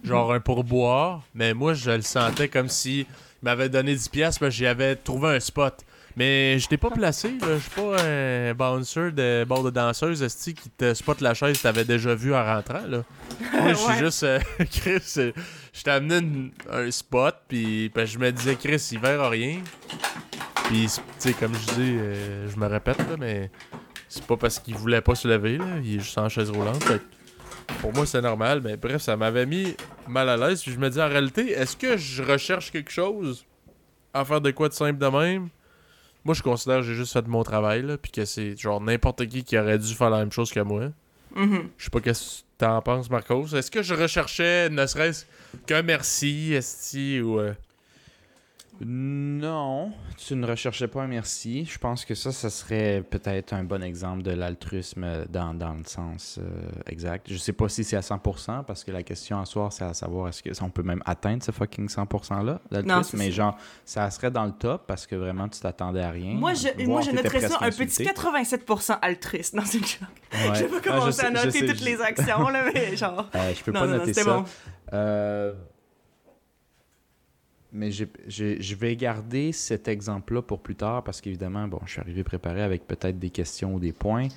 genre un pourboire, mais moi, je le sentais comme si il m'avait donné 10$, piastres, parce que j'y avais trouvé un spot. Mais je t'ai pas placé. Je suis pas un bouncer de bord de danseuse, esti, qui te spot la chaise que t'avais déjà vu en rentrant, là. Moi, je suis Ouais. juste, euh, Chris, euh, je t'ai amené une- un spot, puis ben, je me disais, Chris, il verra rien. Puis, tu sais, comme je dis, euh, je me répète, là, mais c'est pas parce qu'il voulait pas se lever, là. Il est juste en chaise roulante. Fait pour moi, c'est normal, mais bref, ça m'avait mis mal à l'aise. Puis je me dis, en réalité, est-ce que je recherche quelque chose à faire de quoi de simple de même? Moi, je considère que j'ai juste fait mon travail, là, puis que c'est genre n'importe qui qui aurait dû faire la même chose que moi. Mhm. Je sais pas qu'est-ce que t'en penses, Marcos. Est-ce que je recherchais ne serait-ce qu'un merci, esti, ou... euh, Non, tu ne recherchais pas un merci. Je pense que ça, ça serait peut-être un bon exemple de l'altruisme dans, dans le sens euh, exact. Je sais pas si c'est à 100%, parce que la question à soir, c'est à savoir est-ce que on peut même atteindre ce fucking 100%-là Non, d'altruisme. c'est Mais ça. genre, ça serait dans le top parce que vraiment, tu t'attendais à rien. Moi, je, moi, je noterais ça un petit insulté. 87% altruiste dans une chose. Ouais. Je vais pas Ah, commencer sais- à noter sais, toutes je- les actions, là, mais genre. Euh, je peux Non, pas non, non, noter c'était ça. bon. Euh, mais je vais garder cet exemple-là pour plus tard parce qu'évidemment, bon, je suis arrivé préparé avec peut-être des questions ou des points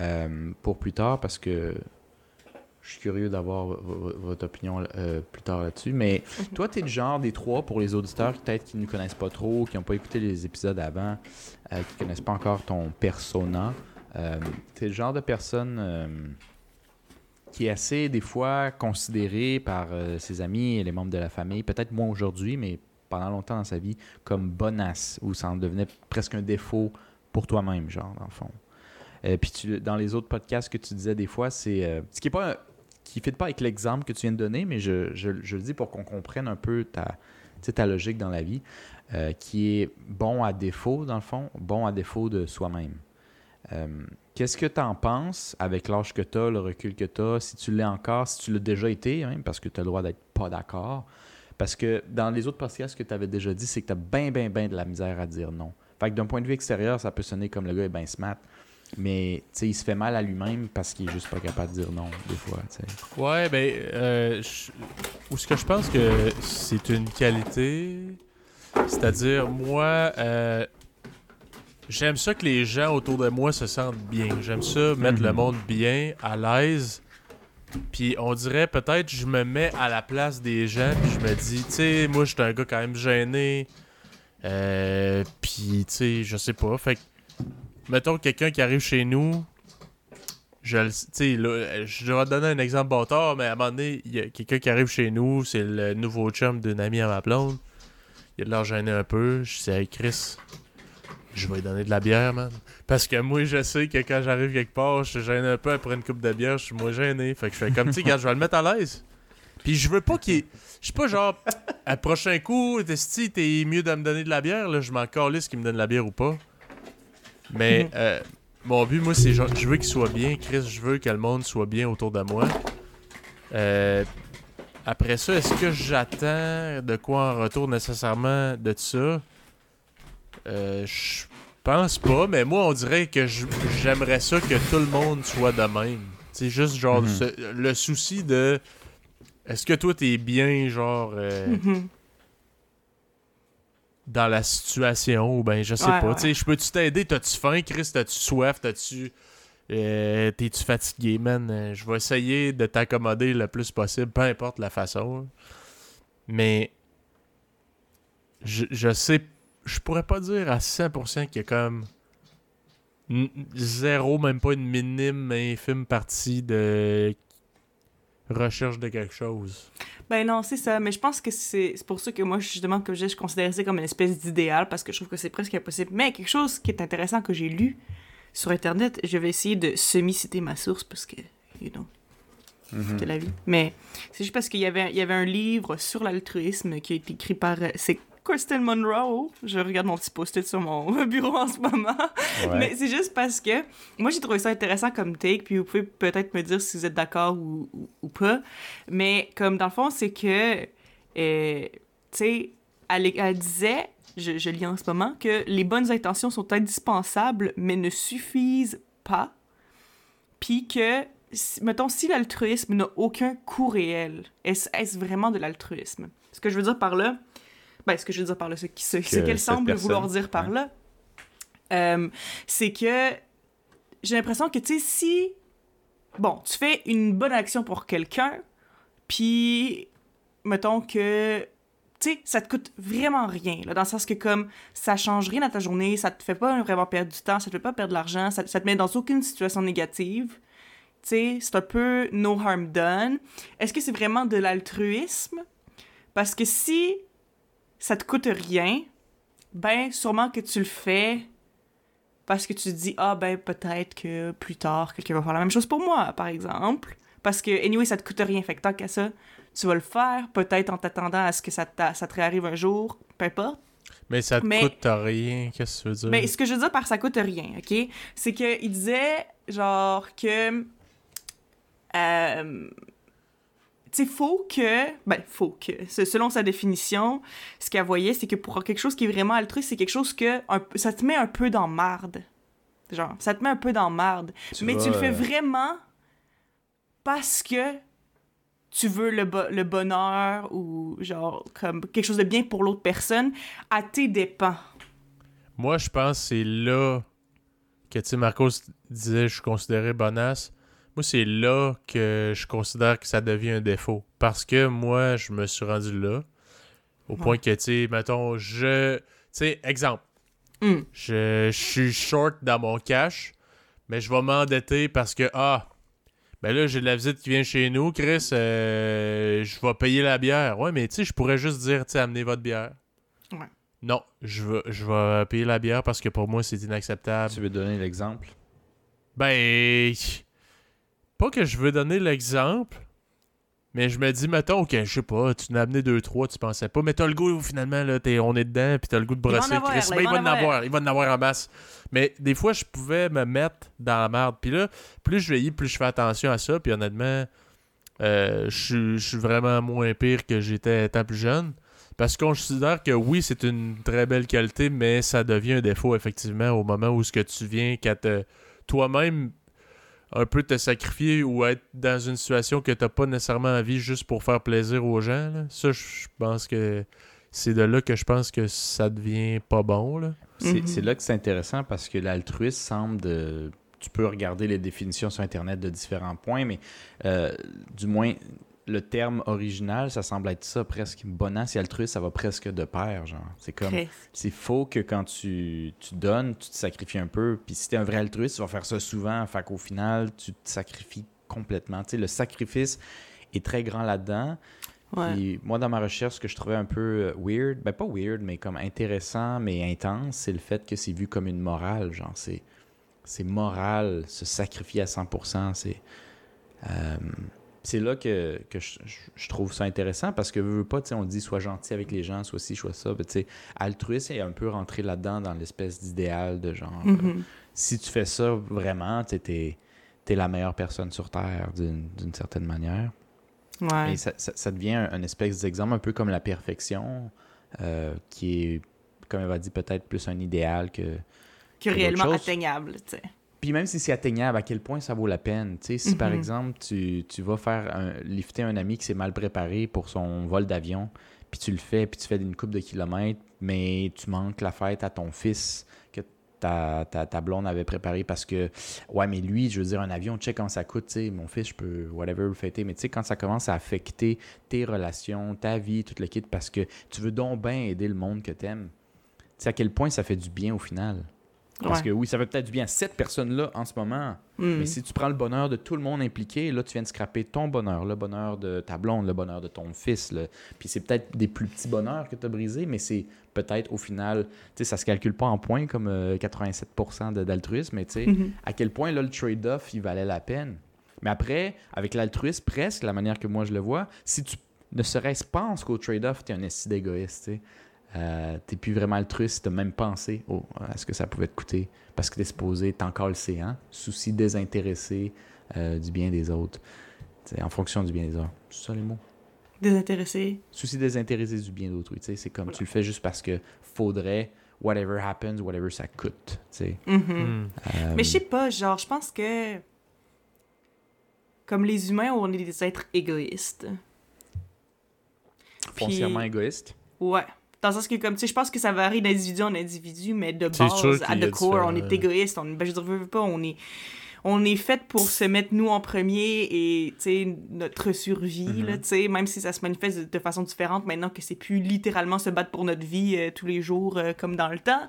euh, pour plus tard parce que Je suis curieux d'avoir votre opinion euh, plus tard là-dessus. Mais toi, tu es le genre des trois, pour les auditeurs peut-être qui ne connaissent pas trop, qui n'ont pas écouté les épisodes avant, euh, qui ne connaissent pas encore ton persona. Tu es le genre de personne qui est assez, des fois, considéré par euh, ses amis et les membres de la famille, peut-être moins aujourd'hui, mais pendant longtemps dans sa vie, comme bonasse, où ça en devenait presque un défaut pour toi-même, genre, dans le fond. Euh, puis tu- dans les autres podcasts que tu disais des fois, c'est euh, ce qui est pas qui ne fit pas avec l'exemple que tu viens de donner, mais je, le dis pour qu'on comprenne un peu ta, logique dans la vie, euh, qui est bon à défaut, dans le fond, bon à défaut de soi-même. Qu'est-ce que tu en penses avec l'âge que tu as, le recul que tu as, si tu l'es encore, si tu l'as déjà été, hein, parce que tu as le droit d'être pas d'accord. Parce que dans les autres podcasts que tu avais déjà dit, c'est que tu as bien, bien, bien de la misère à dire non. Fait que d'un point de vue extérieur, ça peut sonner comme le gars est bien smart, mais tu sais, il se fait mal à lui-même parce qu'il est juste pas capable de dire non, des fois. Ouais, ben, euh, où ce que je pense que c'est une qualité, c'est-à-dire, moi, euh, j'aime ça que les gens autour de moi se sentent bien. J'aime ça mettre le Mhm. monde bien, à l'aise. Puis on dirait peut-être je me mets à la place des gens, puis je me dis, tu sais, moi, je suis un gars quand même gêné. Euh, puis, tu sais, je sais pas. Fait que, mettons quelqu'un qui arrive chez nous, je le sais, je te donner un exemple bâtard, mais à un moment donné, il y a quelqu'un qui arrive chez nous, c'est le nouveau chum d'une amie à ma blonde. Il a l'air gêné un peu. Je dis, hey Chris, je vais lui donner de la bière, man. Parce que moi, je sais que quand j'arrive quelque part, je suis gêné un peu après une coupe de bière, je suis moins gêné. Fait que je fais comme, tu sais, je vais le mettre à l'aise. Puis je veux pas qu'il. Je suis pas genre, à prochain coup, si t'es mieux de me donner de la bière, là, je m'en calisse qu'il me donne de la bière ou pas. Mais euh, mon but, moi, c'est genre, je veux qu'il soit bien, Chris, je veux que le monde soit bien autour de moi. Euh, après ça, est-ce que j'attends de quoi en retour nécessairement de ça? Euh, je pense pas, mais moi, on dirait que j'aimerais ça que tout le monde soit de même. C'est juste genre Mhm. ce- le souci de est-ce que toi t'es bien genre euh, Mhm. dans la situation ou ben je sais Ouais, pas. ouais. Tu sais, je peux-tu t'aider? T'as-tu faim, Chris? T'as-tu soif? T'as-tu. euh, T'es-tu fatigué, man? Euh, Je vais essayer de t'accommoder le plus possible, peu importe la façon. Mais je, je sais. Je pourrais pas dire à 100% qu'il y a comme zéro, même pas une minime, infime partie de recherche de quelque chose. Ben non, c'est ça. Mais je pense que c'est c'est pour ça que moi, justement, comme je dis, je considère ça comme une espèce d'idéal parce que je trouve que c'est presque impossible. Mais quelque chose qui est intéressant que j'ai lu sur Internet, je vais essayer de semi-citer ma source parce que, you know, de la vie. Mais c'est juste parce qu'il y avait, il y avait un livre sur l'altruisme qui a été écrit par... euh, C'est Kristen Monroe? Je regarde mon petit post-it sur mon bureau en ce moment. Ouais. Mais c'est juste parce que moi, j'ai trouvé ça intéressant comme take, puis vous pouvez peut-être me dire si vous êtes d'accord ou, ou, ou pas. Mais comme dans le fond, c'est que, euh, tu sais, elle, elle disait, je, je lis en ce moment, que les bonnes intentions sont indispensables, mais ne suffisent pas. Puis que, mettons, si l'altruisme n'a aucun coût réel, est-ce est-ce vraiment de l'altruisme? Ce que je veux dire par là, ben, ce que je veux dire par là, ce qu'elle semble personne- vouloir dire par là, euh, c'est que j'ai l'impression que, tu sais, si, bon, tu fais une bonne action pour quelqu'un, puis, mettons que, tu sais, ça te coûte vraiment rien, là, dans le sens que, comme, ça change rien à ta journée, ça te fait pas vraiment perdre du temps, ça te fait pas perdre de l'argent, ça, ça te met dans aucune situation négative, tu sais, c'est un peu no harm done. Est-ce que c'est vraiment de l'altruisme? Parce que si ça te coûte rien, ben, sûrement que tu le fais parce que tu te dis, ah, ben, peut-être que plus tard, quelqu'un va faire la même chose pour moi, par exemple. Parce que, anyway, ça te coûte rien. Fait que tant qu'à ça, tu vas le faire, peut-être en t'attendant à ce que ça, ça te réarrive un jour, peu importe. Mais ça te Mais- coûte rien, qu'est-ce que tu veux dire? Mais ce que je veux dire par ça coûte rien, OK? C'est qu'il disait, genre, que. Euh, sais, faut que. Ben, faut que. se- Selon sa définition, ce qu'elle voyait, c'est que pour quelque chose qui est vraiment altruiste, c'est quelque chose que. un ça te met un peu dans marde. Genre, ça te met un peu dans marde. Tu mais tu le fais euh, vraiment parce que tu veux le, bo- le bonheur ou genre comme quelque chose de bien pour l'autre personne à tes dépens. Moi, je pense que c'est là que, tu Marcos disait je suis considéré bonasse. Moi, c'est là que je considère que ça devient un défaut. Parce que moi, je me suis rendu là. Au Ouais. point que, tu sais, mettons, je. Tu sais, exemple. Hmm. Je, je suis short dans mon cash, mais je vais m'endetter parce que, ah, ben là, j'ai de la visite qui vient chez nous, Chris, euh, je vais payer la bière. Ouais, mais tu sais, je pourrais juste dire, tu sais, amenez votre bière. Ouais. Non, je vais, je vais payer la bière parce que pour moi, c'est inacceptable. Tu veux donner l'exemple? Ben, pas que je veux donner l'exemple, mais je me dis, mettons, ok, je sais pas, tu n'as amené deux, trois, tu pensais pas, mais t'as le goût, finalement, là, on est dedans, puis t'as le goût de va en brosser. avoir, Chris, là, ben, il il va va en en avoir. avoir, il va en avoir en masse. Mais des fois, je pouvais me mettre dans la merde. Puis là, plus je vieillis, plus je fais attention à ça, puis honnêtement, euh, je suis- vraiment moins pire que j'étais étant plus jeune. Parce qu'on considère que oui, c'est une très belle qualité, mais ça devient un défaut, effectivement, au moment où ce que tu viens qu'à te toi-même un peu te sacrifier ou être dans une situation que t'as pas nécessairement envie juste pour faire plaisir aux gens. là. Ça, je pense que c'est de là que je pense que ça devient pas bon. Là. C'est Mhm. c'est là que c'est intéressant parce que l'altruisme semble de. Tu peux regarder les définitions sur Internet de différents points, mais euh, du moins, le terme original, ça semble être ça, presque. Bonance et altruisme, ça va presque de pair, genre. C'est comme. C'est faux que quand tu, tu donnes, tu te sacrifies un peu. Puis si t'es un vrai altruiste, tu vas faire ça souvent. Fait qu'au final, tu te sacrifies complètement. Tu sais, le sacrifice est très grand là-dedans. Ouais. Puis moi, dans ma recherche, ce que je trouvais un peu euh, weird, ben pas weird, mais comme intéressant, mais intense, c'est le fait que c'est vu comme une morale. Genre, c'est, c'est moral, se sacrifier à 100%. C'est, euh, c'est là que, que je, trouve ça intéressant parce que, veux, veux pas, tu sais, on dit sois gentil avec les gens, sois ci, sois ça. Tu sais, altruiste est un peu rentré là-dedans dans l'espèce d'idéal de genre, euh, Mhm. si tu fais ça vraiment, tu t'es la meilleure personne sur Terre d'une, d'une certaine manière. Ouais. Et ça, ça- ça devient un, un espèce d'exemple un peu comme la perfection, euh, qui est, comme elle va dire, peut-être plus un idéal que... réellement atteignable, tu sais. Puis même si c'est atteignable, à quel point ça vaut la peine? Tu sais, si par Mhm. exemple, tu, tu vas faire un, lifter un ami qui s'est mal préparé pour son vol d'avion, puis tu le fais, puis tu fais une coupe de kilomètres, mais tu manques la fête à ton fils que ta, ta, ta blonde avait préparé parce que, ouais, mais lui, je veux dire, un avion, check quand ça coûte, tu sais, mon fils, je peux, whatever, le fêter, mais tu sais, quand ça commence à affecter tes relations, ta vie, tout le kit, parce que tu veux donc bien aider le monde que t'aimes, tu sais, à quel point ça fait du bien au final. Parce Ouais. que oui, ça fait peut-être du bien à cette personne-là en ce moment. Hmm. Mais si tu prends le bonheur de tout le monde impliqué, là, tu viens de scraper ton bonheur, le bonheur de ta blonde, le bonheur de ton fils. là. Puis c'est peut-être des plus petits bonheurs que tu as brisés, mais c'est peut-être au final, tu sais, ça se calcule pas en points comme euh, 87% de- d'altruisme, mais tu sais, Mhm. à quel point là, le trade-off, il valait la peine. Mais après, avec l'altruisme, presque, la manière que moi je le vois, si tu ne serait-ce penses qu'au trade-off, tu es un esti d'égoïste, tu sais. Euh, t'es plus vraiment altruiste, t'as même pensé au- à ce que ça pouvait te coûter parce que t'es supposé t'en calcer, hein? Souci désintéressé euh, du bien des autres. Tu sais, en fonction du bien des autres. C'est ça les mots? Désintéressé. Souci désintéressé du bien d'autrui. tu sais, C'est comme tu le fais juste parce que faudrait, whatever happens, whatever ça coûte. tu sais. Mhm. Hmm. Euh, Mais je sais pas, genre, je pense que. Comme les humains, on est des êtres égoïstes. foncièrement Puis- égoïste? Ouais. Dans le sens que, comme, tu sais, je pense que ça varie d'individu en individu, mais de base, à the core, on est égoïste. On, ben, je veux pas, on est. On est fait pour se mettre nous en premier et, tu sais, notre survie, Mhm. là, tu sais, même si ça se manifeste de, de façon différente maintenant que c'est plus littéralement se battre pour notre vie euh, tous les jours euh, comme dans le temps.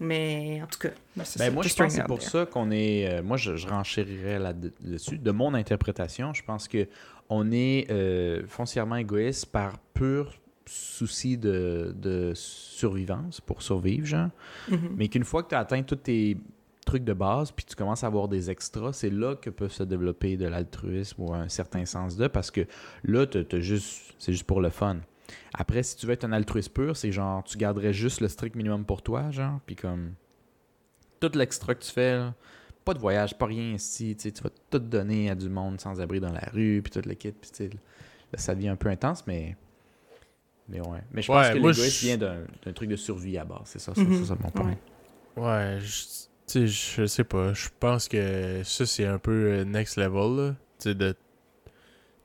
Mais, en tout cas, ben, c'est Ben, ça, moi, je just pense que c'est pour ça qu'on est. euh, moi, je, je renchérirais là-dessus. De mon interprétation, je pense que on est euh, foncièrement égoïste par pur souci de, de survivance, pour survivre, genre. Mhm. Mais qu'une fois que tu as atteint tous tes trucs de base, puis tu commences à avoir des extras, c'est là que peut se développer de l'altruisme ou un certain sens de, parce que là, c'est juste pour le fun. Après, si tu veux être un altruiste pur, c'est genre, tu garderais juste le strict minimum pour toi, genre, puis comme, tout l'extra que tu fais, là, pas de voyage, pas rien ici, tu vas tout donner à du monde sans abri dans la rue, puis tout le kit, puis tu sais, là, ça devient un peu intense, mais... Mais ouais. Mais je pense Ouais, que l'égoïsme je- vient d'un truc de survie à base, c'est ça, Mhm. ça, ça, mon point. Ouais. Ouais, je, tu sais, je sais pas. Je pense que ça, c'est un peu euh, next level, là. Tu sais, de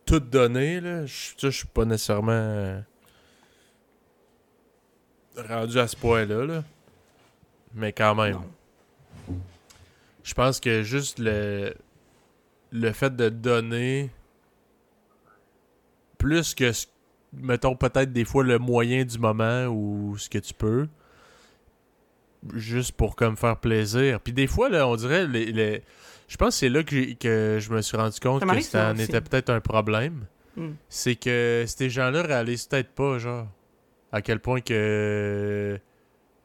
tout donner, là. Je suis pas nécessairement euh, rendu à ce point-là, là. Mais quand même. Non. Je pense que juste le le fait de donner plus que, ce- mettons, peut-être des fois le moyen du moment ou ce que tu peux, juste pour comme faire plaisir. Puis des fois, là, on dirait, les, les- je pense que c'est là que, je me suis rendu compte que ça en était peut-être un problème. Hmm. C'est que ces gens-là réalisent peut-être pas, genre, à quel point que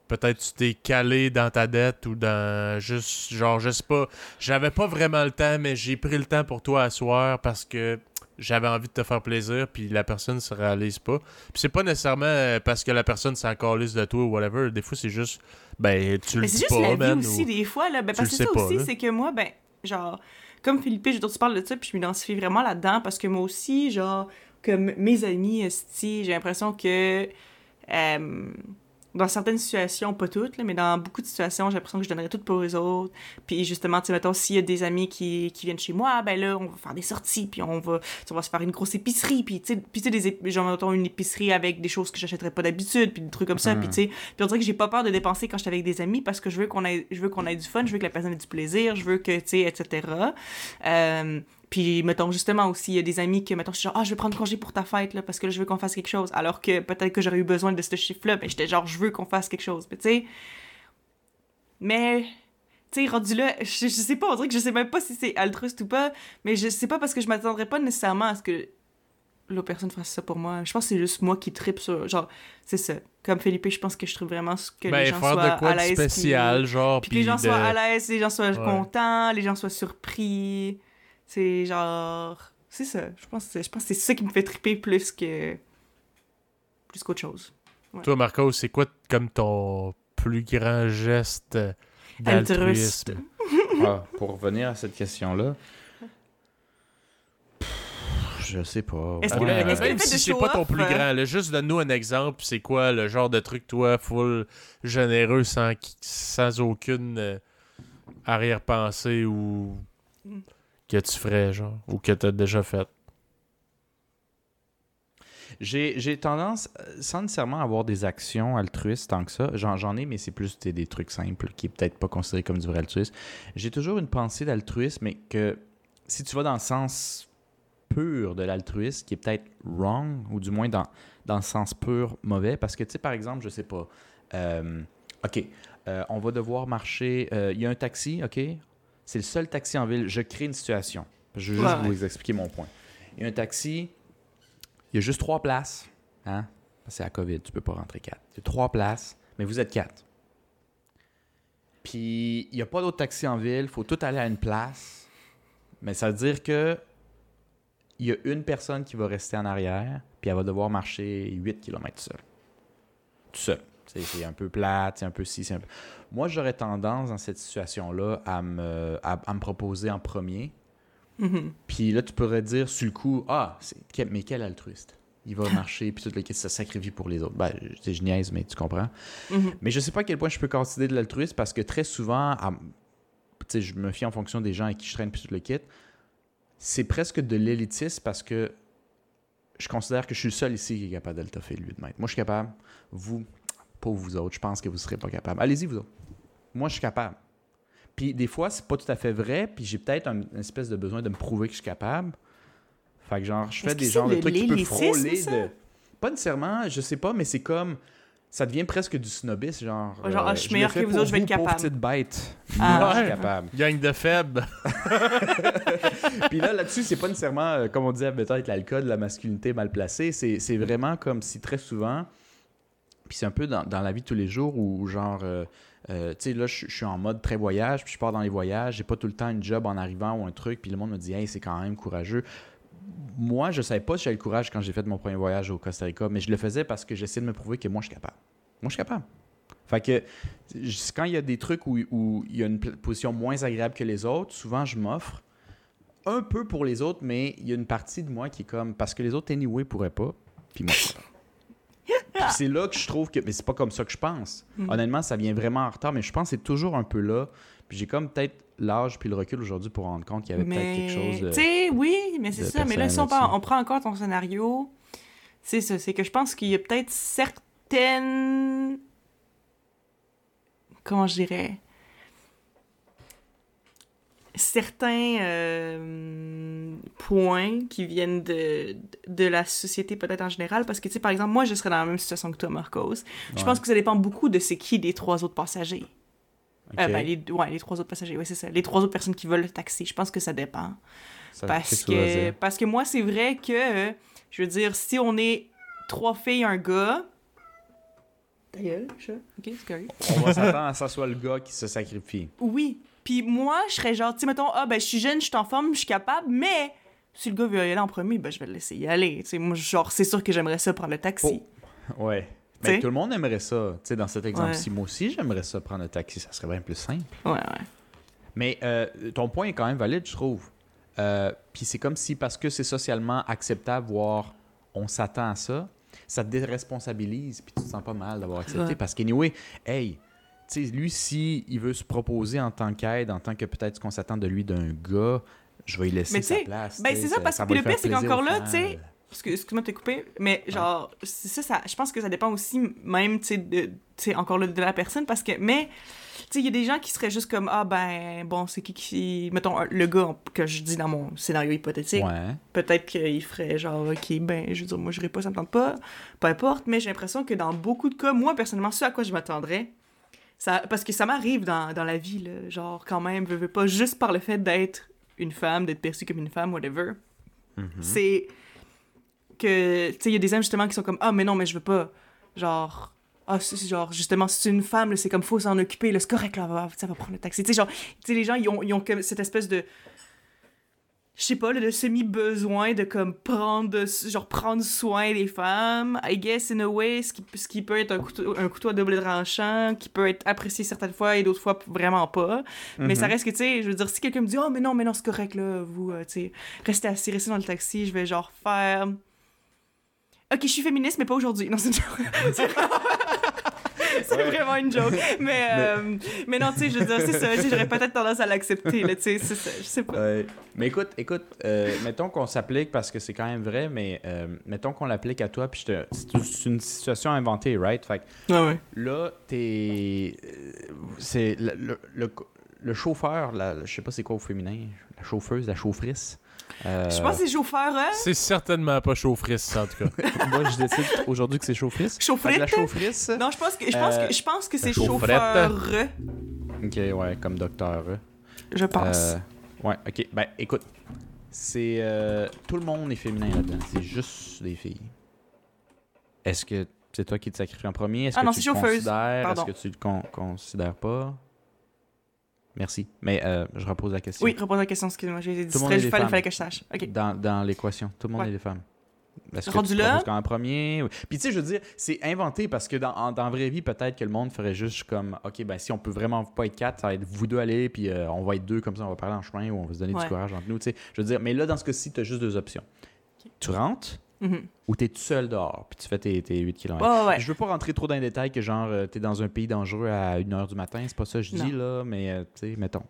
peut-être tu t'es calé dans ta dette ou dans juste, genre, je sais pas, j'avais pas vraiment le temps, mais j'ai pris le temps pour toi à soir parce que j'avais envie de te faire plaisir, puis la personne se réalise pas. Puis c'est pas nécessairement euh, parce que la personne s'en calisse de toi ou whatever. Des fois, c'est juste, ben, tu le Mais c'est dis juste pas, la vie man, aussi, ou- des fois. Là. Ben, parce que ça pas, aussi, c'est que moi, ben, genre, comme Philippe, je, tu parles de ça, puis je m'identifie vraiment là-dedans, parce que moi aussi, genre, comme mes amis, j'ai l'impression que euh, dans certaines situations, pas toutes, là, mais dans beaucoup de situations, j'ai l'impression que je donnerais tout pour les autres. Puis justement, tu sais, mettons, s'il y a des amis qui, qui viennent chez moi, ben là, on va faire des sorties, puis on va, on se faire une grosse épicerie, puis tu sais, puis tu sais, des genre, mettons, une épicerie avec des choses que j'achèterais pas d'habitude, puis des trucs comme ça, puis tu sais, puis on dirait que j'ai pas peur de dépenser quand je suis avec des amis parce que je veux qu'on ait, je veux qu'on ait du fun, je veux que la personne ait du plaisir, je veux que, tu sais, etc. Euh, puis, mettons, justement, aussi, il y a des amis que, mettons, je suis genre, ah, je vais prendre congé pour ta fête, là, parce que là, je veux qu'on fasse quelque chose. Alors que peut-être que j'aurais eu besoin de ce chiffre-là, mais j'étais genre, je veux qu'on fasse quelque chose. Mais, tu sais. Mais. Tu sais, rendu là, je, je sais pas, on dirait que je sais même pas si c'est altruiste ou pas, mais je sais pas parce que je m'attendrais pas nécessairement à ce que l'autre personne fasse ça pour moi. Je pense que c'est juste moi qui tripe sur. Genre, c'est ça. Comme Philippe, je pense que je trouve vraiment ce que ben, les gens faire soient de quoi à de l'aise. spécial, genre, puis que les gens de- soient à l'aise, les gens soient Ouais. contents, les gens soient surpris. C'est genre. C'est ça. Je pense, que c'est- je pense que c'est ça qui me fait triper plus que. plus qu'autre chose. Toi, Marco, c'est quoi comme ton plus grand geste Altruiste. d'altruisme? Ah, pour revenir à cette question-là, je sais pas. Est-ce que- mais est-ce que même si c'est pas ton plus euh, grand, là, juste donne-nous un exemple, c'est quoi le genre de truc, toi, full généreux, sans, sans aucune euh, arrière-pensée ou Mm. Que tu ferais, genre, ou que t'as déjà fait? J'ai tendance, euh, sans nécessairement avoir des actions altruistes tant que ça, j'en ai, mais c'est plus des, trucs simples qui est peut-être pas considéré comme du vrai altruisme. J'ai toujours une pensée d'altruisme, mais que si tu vas dans le sens pur de l'altruisme, qui est peut-être wrong, ou du moins dans, dans le sens pur mauvais, parce que, tu sais, par exemple, je sais pas, euh, OK, euh, on va devoir marcher, il y a un taxi, OK, c'est le seul taxi en ville, je crée une situation. Je vais juste Ouais. vous expliquer mon point. Il y a un taxi, il y a juste trois places. Hein? C'est la COVID, tu peux pas rentrer quatre. Il y a trois places, mais vous êtes quatre. Puis, il n'y a pas d'autres taxis en ville, il faut tout aller à une place. Mais ça veut dire que il y a une personne qui va rester en arrière, puis elle va devoir marcher 8 km seule. Tout seul. C'est un peu plate, c'est un peu ci, c'est un peu... Moi, j'aurais tendance dans cette situation-là à me, à- à me proposer en premier, Mhm. puis là, tu pourrais dire sur le coup, ah, quel- mais quel altruiste. Il va marcher, puis la question, ça sacrifie pour les autres. Ben, je je niaise, mais tu comprends. Mhm. Mais je sais pas à quel point je peux considérer de l'altruisme parce que très souvent, à- je me fie en fonction des gens avec qui je traîne, puis tout le kit. C'est presque de l'élitisme parce que je considère que je suis le seul ici qui est capable de le toffer, lui, de mettre. Moi, je suis capable. Vous, pas vous autres, je pense que vous serez pas capable. Allez-y, vous autres. Moi, je suis capable. Puis des fois, c'est pas tout à fait vrai, puis j'ai peut-être un- une espèce de besoin de me prouver que je suis capable. Fait que genre, je fais des genres de de trucs qui peuvent frôler de... Pas nécessairement, je sais pas, mais c'est comme... Ça devient presque du snobisme, genre... Ouais, genre, ah, je suis le meilleur que vous pour autres, je vais être capable. petite bête. Ah. Moi, je suis capable. Gang de faibles. Puis là, là-dessus, c'est pas nécessairement, euh, comme on disait peut-être l'alcool, la masculinité mal placée. C'est c'est vraiment comme si très souvent, puis c'est un peu dans, la vie de tous les jours où, genre, euh, euh, tu sais, là, je suis en mode très voyage, puis je pars dans les voyages, j'ai pas tout le temps une job en arrivant ou un truc, puis le monde me dit, hey, c'est quand même courageux. Moi, je savais pas si j'avais le courage quand j'ai fait mon premier voyage au Costa Rica, mais je le faisais parce que j'essayais de me prouver que moi, je suis capable. Moi, je suis capable. Fait que quand il y a des trucs où, où il y a une position moins agréable que les autres, souvent je m'offre un peu pour les autres, mais il y a une partie de moi qui est comme parce que les autres anyway pourraient pas, puis moi. je c'est là que je trouve que mais c'est pas comme ça que je pense. Mhm. Honnêtement, ça vient vraiment en retard, mais je pense que c'est toujours un peu là. Puis j'ai comme peut-être l'âge puis le recul aujourd'hui pour rendre compte qu'il y avait peut-être quelque chose de Tu sais, oui, mais c'est ça. Mais là, si on, prend, on prend encore ton scénario, c'est ça. C'est que je pense qu'il y a peut-être certaines. Comment je dirais certains euh, points qui viennent de, de la société peut-être en général, parce que, tu sais, par exemple, moi, je serais dans la même situation que toi, Marcos. Je Ouais. pense que ça dépend beaucoup de c'est qui les trois autres passagers. Euh, ben, les, ouais, les trois autres passagers, oui, c'est ça. Les trois autres personnes qui veulent le taxi. Je pense que ça dépend. Ça- Parce que, parce que moi, c'est vrai que, je veux dire, si on est trois filles, un gars. Ta gueule, chat. Ok, c'est correct. On va s'attendre à ce soit le gars qui se sacrifie. Oui. Puis moi, je serais genre, tu sais, mettons, ah, ben, je suis jeune, je suis en forme, je suis capable, mais si le gars veut y aller en premier, ben, je vais le laisser y aller. Tu sais, moi, genre, c'est sûr que j'aimerais ça prendre le taxi. Ouais. T'sais? Ben, tout le monde aimerait ça. Tu sais, dans cet exemple-ci, moi aussi, j'aimerais ça prendre un taxi. Ça serait bien plus simple. Ouais, ouais. Mais euh, ton point est quand même valide, je trouve. Euh, Puis c'est comme si, parce que c'est socialement acceptable, voire on s'attend à ça, ça te déresponsabilise, puis tu te sens pas mal d'avoir accepté. Ouais. Parce qu'anyway, hey, lui, si il veut se proposer en tant qu'aide, en tant que peut-être ce qu'on s'attend de lui d'un gars, je vais lui laisser Mais sa place. ben c'est ça, parce que le pire, c'est qu'encore là, tu sais, Parce que, excuse-moi de te couper, mais genre, c'est ça, ça, je pense que ça dépend aussi, même, tu sais, de, encore là, de la personne, parce que, mais, tu sais, il y a des gens qui seraient juste comme, ah ben, bon, c'est qui qui, mettons, le gars que je dis dans mon scénario hypothétique, Ouais. peut-être qu'il ferait genre, ok, ben, je veux dire, moi, je pas, ça me tente pas, peu importe, mais j'ai l'impression que dans beaucoup de cas, moi, personnellement, ce à quoi je m'attendrais, ça, parce que ça m'arrive dans, dans la vie, là, genre, quand même, veux, veux pas, juste par le fait d'être une femme, d'être perçue comme une femme, whatever, Mhm. c'est que, tu sais, il y a des hommes, justement, qui sont comme, ah, mais non, mais je veux pas, genre... Ah, c'est- c'est genre, justement, si c'est une femme, c'est comme, faut s'en occuper, c'est correct, là, va, ça va prendre le taxi. Tu sais, genre, tu sais, les gens, ils ont, ils ont comme cette espèce de, je sais pas, là, de semi-besoin de comme prendre, genre prendre soin des femmes, I guess, in a way, ce qui, ce qui peut être un couteau, un couteau à double tranchant, qui peut être apprécié certaines fois et d'autres fois vraiment pas. Mais ça Mhm. reste que, tu sais, je veux dire, si quelqu'un me dit, oh, mais non, mais non, c'est correct, là, vous, euh, tu sais, restez assis, restez dans le taxi, je vais genre faire. Ok, je suis féministe, mais pas aujourd'hui. Non, c'est. c'est vraiment... c'est Ouais. vraiment une joke. Mais, euh, mais non, tu sais, je veux dire, c'est ça. J'aurais peut-être tendance à l'accepter, là, tu sais, c'est ça. Je sais pas. Ouais. Mais écoute, écoute, euh, mettons qu'on s'applique parce que c'est quand même vrai, mais euh, mettons qu'on l'applique à toi, puis je te... c'est une situation inventée, right? Fait que ouais. là, t'es. euh, C'est le, le, le- le chauffeur, la, je sais pas c'est quoi au féminin, la chauffeuse, la chaufferisse. Euh, Je pense que c'est chauffeur, hein? C'est certainement pas chaufferisse, en tout cas. moi, je décide aujourd'hui que c'est chaufferisse. Chaufferite? la chaufferisse? Non, je pense que, je pense Euh, que, je pense que c'est chaufferette? chauffeur. Ok, ouais, comme docteur. euh. Je pense. Euh, ouais, ok. Ben, écoute, c'est. euh, tout le monde est féminin là-dedans. C'est juste des filles. Est-ce que c'est toi qui te sacrifies en premier? Est-ce Ah que non, tu c'est le chauffeuse. considères? Est-ce que tu le con- considères pas? Merci. Mais euh, je repose la question. Oui, repose la question, excuse-moi. J'ai distrait, est il fallait, que je sache. Dans, dans l'équation, tout le monde Ouais. est des femmes. Est-ce que Rendu tu te là- en premier. Puis tu sais, je veux dire, c'est inventé parce que dans, en- dans la vraie vie, peut-être que le monde ferait juste comme, ok, ben si on peut vraiment pas être quatre, ça va être vous deux aller, puis euh, on va être deux comme ça, on va parler en chemin ou on va se donner Ouais. du courage entre nous. Tu sais, je veux dire, mais là, dans ce cas-ci, tu as juste deux options. Tu rentres Mhm. ou tu es tout seul dehors, puis tu fais tes, tes 8 km. Ouais, ouais. Je veux pas rentrer trop dans les détails que genre, euh, t'es dans un pays dangereux à 1h du matin, c'est pas ça que je dis là, mais euh, tu sais, mettons.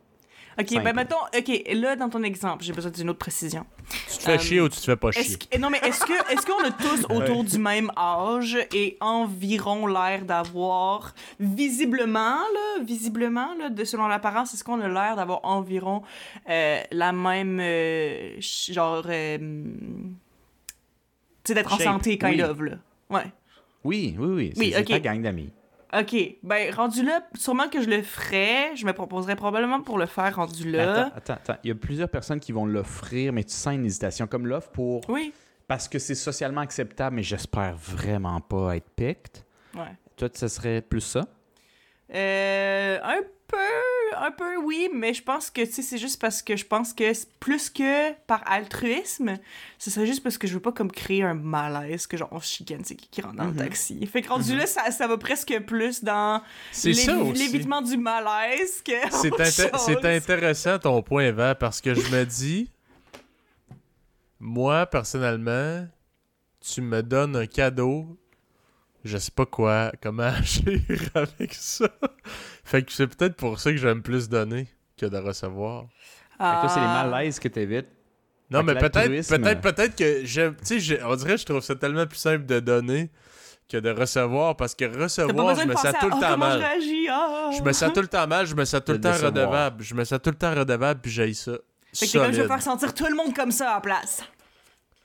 Ok, Simple. ben mettons, ok, là, dans ton exemple, j'ai besoin d'une autre précision. Tu te fais Euh, chier ou tu te fais pas chier? Que- non, mais est-ce que est-ce qu'on a tous autour du même âge et environ l'air d'avoir visiblement là, visiblement là, de selon l'apparence, est-ce qu'on a l'air d'avoir environ euh, la même euh, genre euh, tu sais d'être en santé kind oui. of là. Ouais. Oui, oui, oui. C'est Oui, ta gang d'amis. OK, ben rendu là, sûrement que je le ferais, je me proposerais probablement pour le faire rendu là. Attends, attends, attends. Il y a plusieurs personnes qui vont l'offrir, mais tu sens une hésitation. Comme l'offre pour. Oui. Parce que c'est socialement acceptable, mais j'espère vraiment pas être picked. Ouais. Toi, ce serait plus ça? Euh, un peu, un peu oui, mais je pense que c'est juste parce que je pense que plus que par altruisme, ce serait juste parce que je veux pas comme créer un malaise que genre on chicane, c'est qui qui rentre dans Mhm. le taxi. Fait que rendu là, ça, ça va presque plus dans l'évitement du malaise que. Inté- c'est intéressant ton point, Eva, parce que je me dis, moi, personnellement, tu me donnes un cadeau, je sais pas quoi, comment agir avec ça. Fait que c'est peut-être pour ça que j'aime plus donner que de recevoir. Fait que toi, c'est les Ah. malaises que t'évites. Non, mais peut-être peut-être peut-être que j'aime tu sais on dirait que je trouve ça tellement plus simple de donner que de recevoir parce que recevoir, je me sens tout le temps comment je mal. réagis. ah. Je me sens tout le temps mal, je me sens tout le temps décevoir. redevable. Je me sens tout le temps redevable, puis j'ai ça. Fait que comme je vais faire sentir tout le monde comme ça à la place.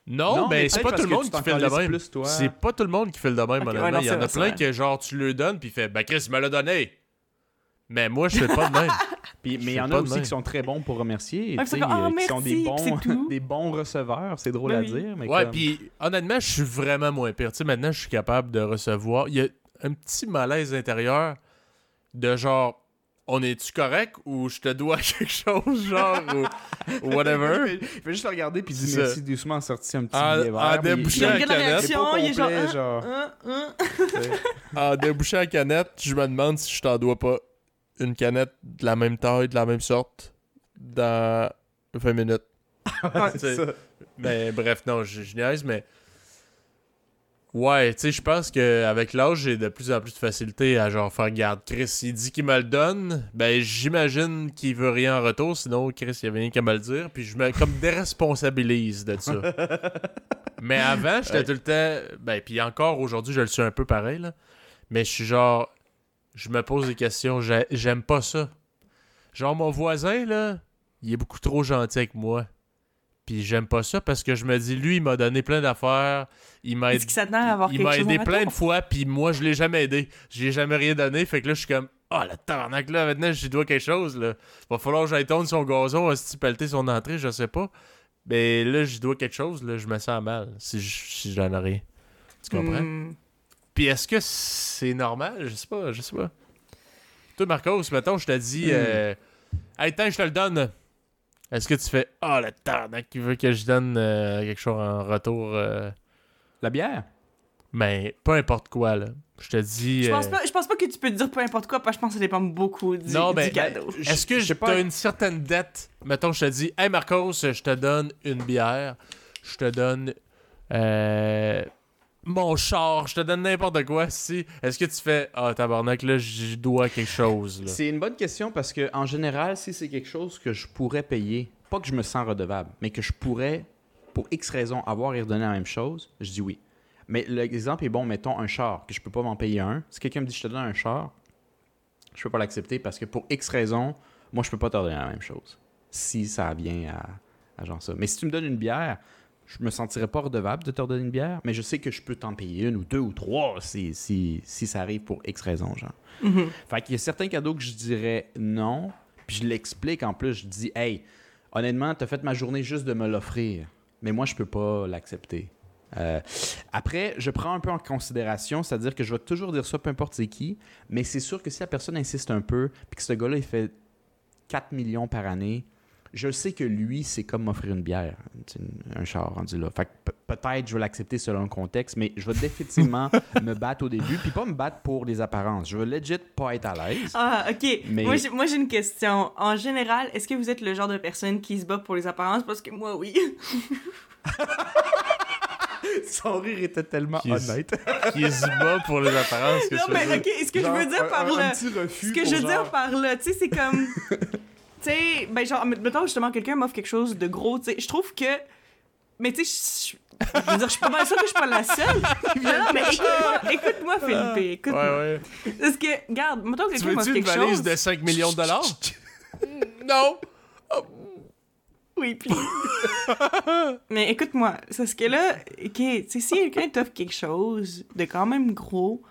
Non, Non, mais mais c'est pas tout le monde qui fait le même. plus, toi. C'est pas tout le monde qui fait le même, honnêtement. ouais, non, Il y en a plein que, genre, tu le donnes, puis fait, ben Chris, il me l'a donné. Mais moi, je fais pas de même. Puis, mais il y en a aussi qui sont très bons pour remercier, Ouais, comme, Ah, euh, qui sont des merci, bons, des bons receveurs. C'est drôle Ben à oui. dire, mais Ouais, comme- puis honnêtement, je suis vraiment moins pire. Tu sais, maintenant, je suis capable de recevoir. Il y a un petit malaise intérieur de genre, on est-tu correct ou je te dois quelque chose, genre, ou, ou whatever? Il fait juste le regarder puis il dit C'est merci ça. doucement sorti un petit En- billet en vert. débouchant la canette. il est genre. Hein, genre. hein, hein. En débouchant la canette, je me demande si je t'en dois pas une canette de la même taille, de la même sorte, dans 20 minutes. Ouais, c'est ça. ça. Mais bref, non, je, je niaise, mais. Ouais, tu sais, je pense qu'avec l'âge, j'ai de plus en plus de facilité à genre faire garde. Chris, il dit qu'il me le donne, ben j'imagine qu'il veut rien en retour, sinon Chris, il avait rien qu'à me le dire, puis je me comme déresponsabilise de ça. mais avant, j'étais Ouais. tout le temps. Ben, puis encore aujourd'hui, je le suis un peu pareil, là. Mais je suis genre. Je me pose des questions, j'ai- j'aime pas ça. Genre, mon voisin, là, il est beaucoup trop gentil avec moi. Puis j'aime pas ça parce que je me dis, lui, il m'a donné plein d'affaires. Il m'a avoir il m'a aidé plein de fois, puis moi, je l'ai jamais aidé. J'ai jamais rien donné. Fait que là, je suis comme, ah, le tabarnak, là, maintenant, j'y dois quelque chose, là. Va falloir que j'aille tourner son gazon, hostie, pelleter son entrée, je sais pas. Mais là, j'y dois quelque chose, là, je me sens mal si je, si je donne rien. Tu comprends? Hmm. Puis est-ce que c'est normal? Je sais pas, je sais pas. Toi, Marcos, mettons, je te dis, Hmm. euh, hey, tiens, je te le donne. Est-ce que tu fais, ah, le tabarnak, qui veut que je donne euh, quelque chose en retour? euh, La bière? mais peu importe quoi, là. Je te dis. Je pense, euh, pas, je pense pas que tu peux te dire peu importe quoi, parce que je pense que ça dépend beaucoup du, Non, du ben, cadeau. Est-ce que sais pas- as une certaine dette? Mettons, je te dis, hey Marcos, je te donne une bière, je te donne euh, mon char, je te donne n'importe quoi. Si, est-ce que tu fais, ah tabarnak, là, je dois quelque chose. C'est une bonne question parce que en général, si c'est quelque chose que je pourrais payer, pas que je me sens redevable, mais que je pourrais, pour X raisons, avoir et redonner la même chose, je dis oui. Mais l'exemple est bon, mettons un char, que je peux pas m'en payer un. Si quelqu'un me dit je te donne un char, je peux pas l'accepter parce que pour X raisons, moi je peux pas te redonner la même chose. Si ça vient à genre ça. Mais si tu me donnes une bière, je me sentirais pas redevable de te redonner une bière, mais je sais que je peux t'en payer une ou deux ou trois si, si, si ça arrive pour X raisons, genre. Mhm. Fait qu'il y a certains cadeaux que je dirais non, puis je l'explique en plus. Je dis, hey, honnêtement, t'as fait ma journée juste de me l'offrir, mais moi, je peux pas l'accepter. Euh, après, je prends un peu en considération, c'est-à-dire que je vais toujours dire ça, peu importe c'est qui, mais c'est sûr que si la personne insiste un peu, puis que ce gars-là, il fait 4 millions par année, je sais que lui, c'est comme m'offrir une bière, un char rendu là. Fait que pe- peut-être je vais l'accepter selon le contexte, mais je vais définitivement me battre au début, puis pas me battre pour les apparences. Je veux legit pas être à l'aise. Ah, ok. Mais- Moi, j'ai- une question. En général, est-ce que vous êtes le genre de personne qui se bat pour les apparences? Parce que moi, oui. Son rire était tellement Qui honnête. Qui se bat pour les apparences, que non, veux mais dire? ok, ce que Genre, je veux dire un- par un, là. un petit refus Ce que je veux dire par là, tu sais, c'est comme. tu sais, ben, genre, mettons justement, quelqu'un m'offre quelque chose de gros, tu sais, je trouve que. Mais tu sais, je je veux dire, je suis pas mal sûre que je suis pas la seule. non, non, mais écoute-moi, écoute-moi, Philippe, écoute-moi. Ouais, ouais. Parce que, regarde, mettons que Tu quelqu'un m'offre veux-tu une quelque valise chose. de 5 millions de dollars? non! Oui, puis. mais écoute-moi, c'est ce que là, ok, tu sais, si quelqu'un t'offre quelque chose de quand même gros, tu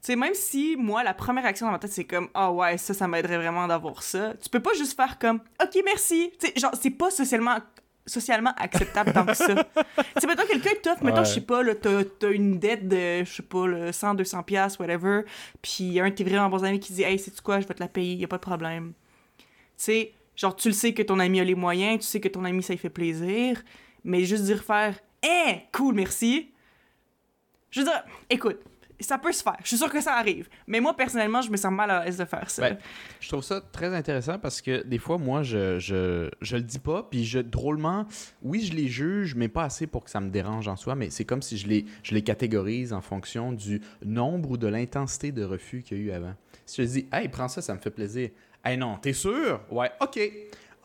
sais, même si moi, la première action dans ma tête, c'est comme, ah ouais, ça, ça m'aiderait vraiment d'avoir ça, tu peux pas juste faire comme, ok, merci. Tu sais, genre, c'est pas socialement socialement acceptable tant que ça. tu sais, mettons, quelqu'un t'offre, mettons, Ouais. je sais pas, là, t'as t'as une dette de, je sais pas, là, 100, 200 piastres, whatever, puis y a un de tes vraiment bons amis qui dit, hey, sais-tu quoi, je vais te la payer, y a pas de problème. Tu sais, genre, tu le sais que ton ami a les moyens, tu sais que ton ami, ça lui fait plaisir, mais juste dire faire « Hein, cool, merci », je veux dire, écoute, ça peut se faire. Je suis sûre que ça arrive. Mais moi, personnellement, je me sens mal à l'aise de faire ça. Ben, Je trouve ça très intéressant parce que des fois, moi, je, je, je le dis pas, puis je, drôlement, oui, je les juge, mais pas assez pour que ça me dérange en soi, mais c'est comme si je les, je les catégorise en fonction du nombre ou de l'intensité de refus qu'il y a eu avant. Si je dis, hey, prends ça, ça me fait plaisir. Hey, non, t'es sûr? Ouais, ok.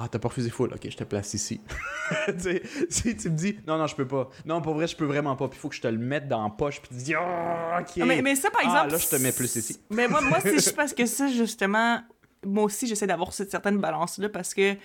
Ah, t'as pas refusé full, ok, je te place ici. tu sais, si tu me dis, non, non, je peux pas. Non, pour vrai, je peux vraiment pas. Puis il faut que je te le mette dans la poche, puis tu dis, oh, ok. Mais, mais ça, par Ah, exemple. là, je te mets plus ici. Mais moi, moi c'est juste parce que ça, justement, moi aussi, j'essaie d'avoir cette certaine balance-là parce que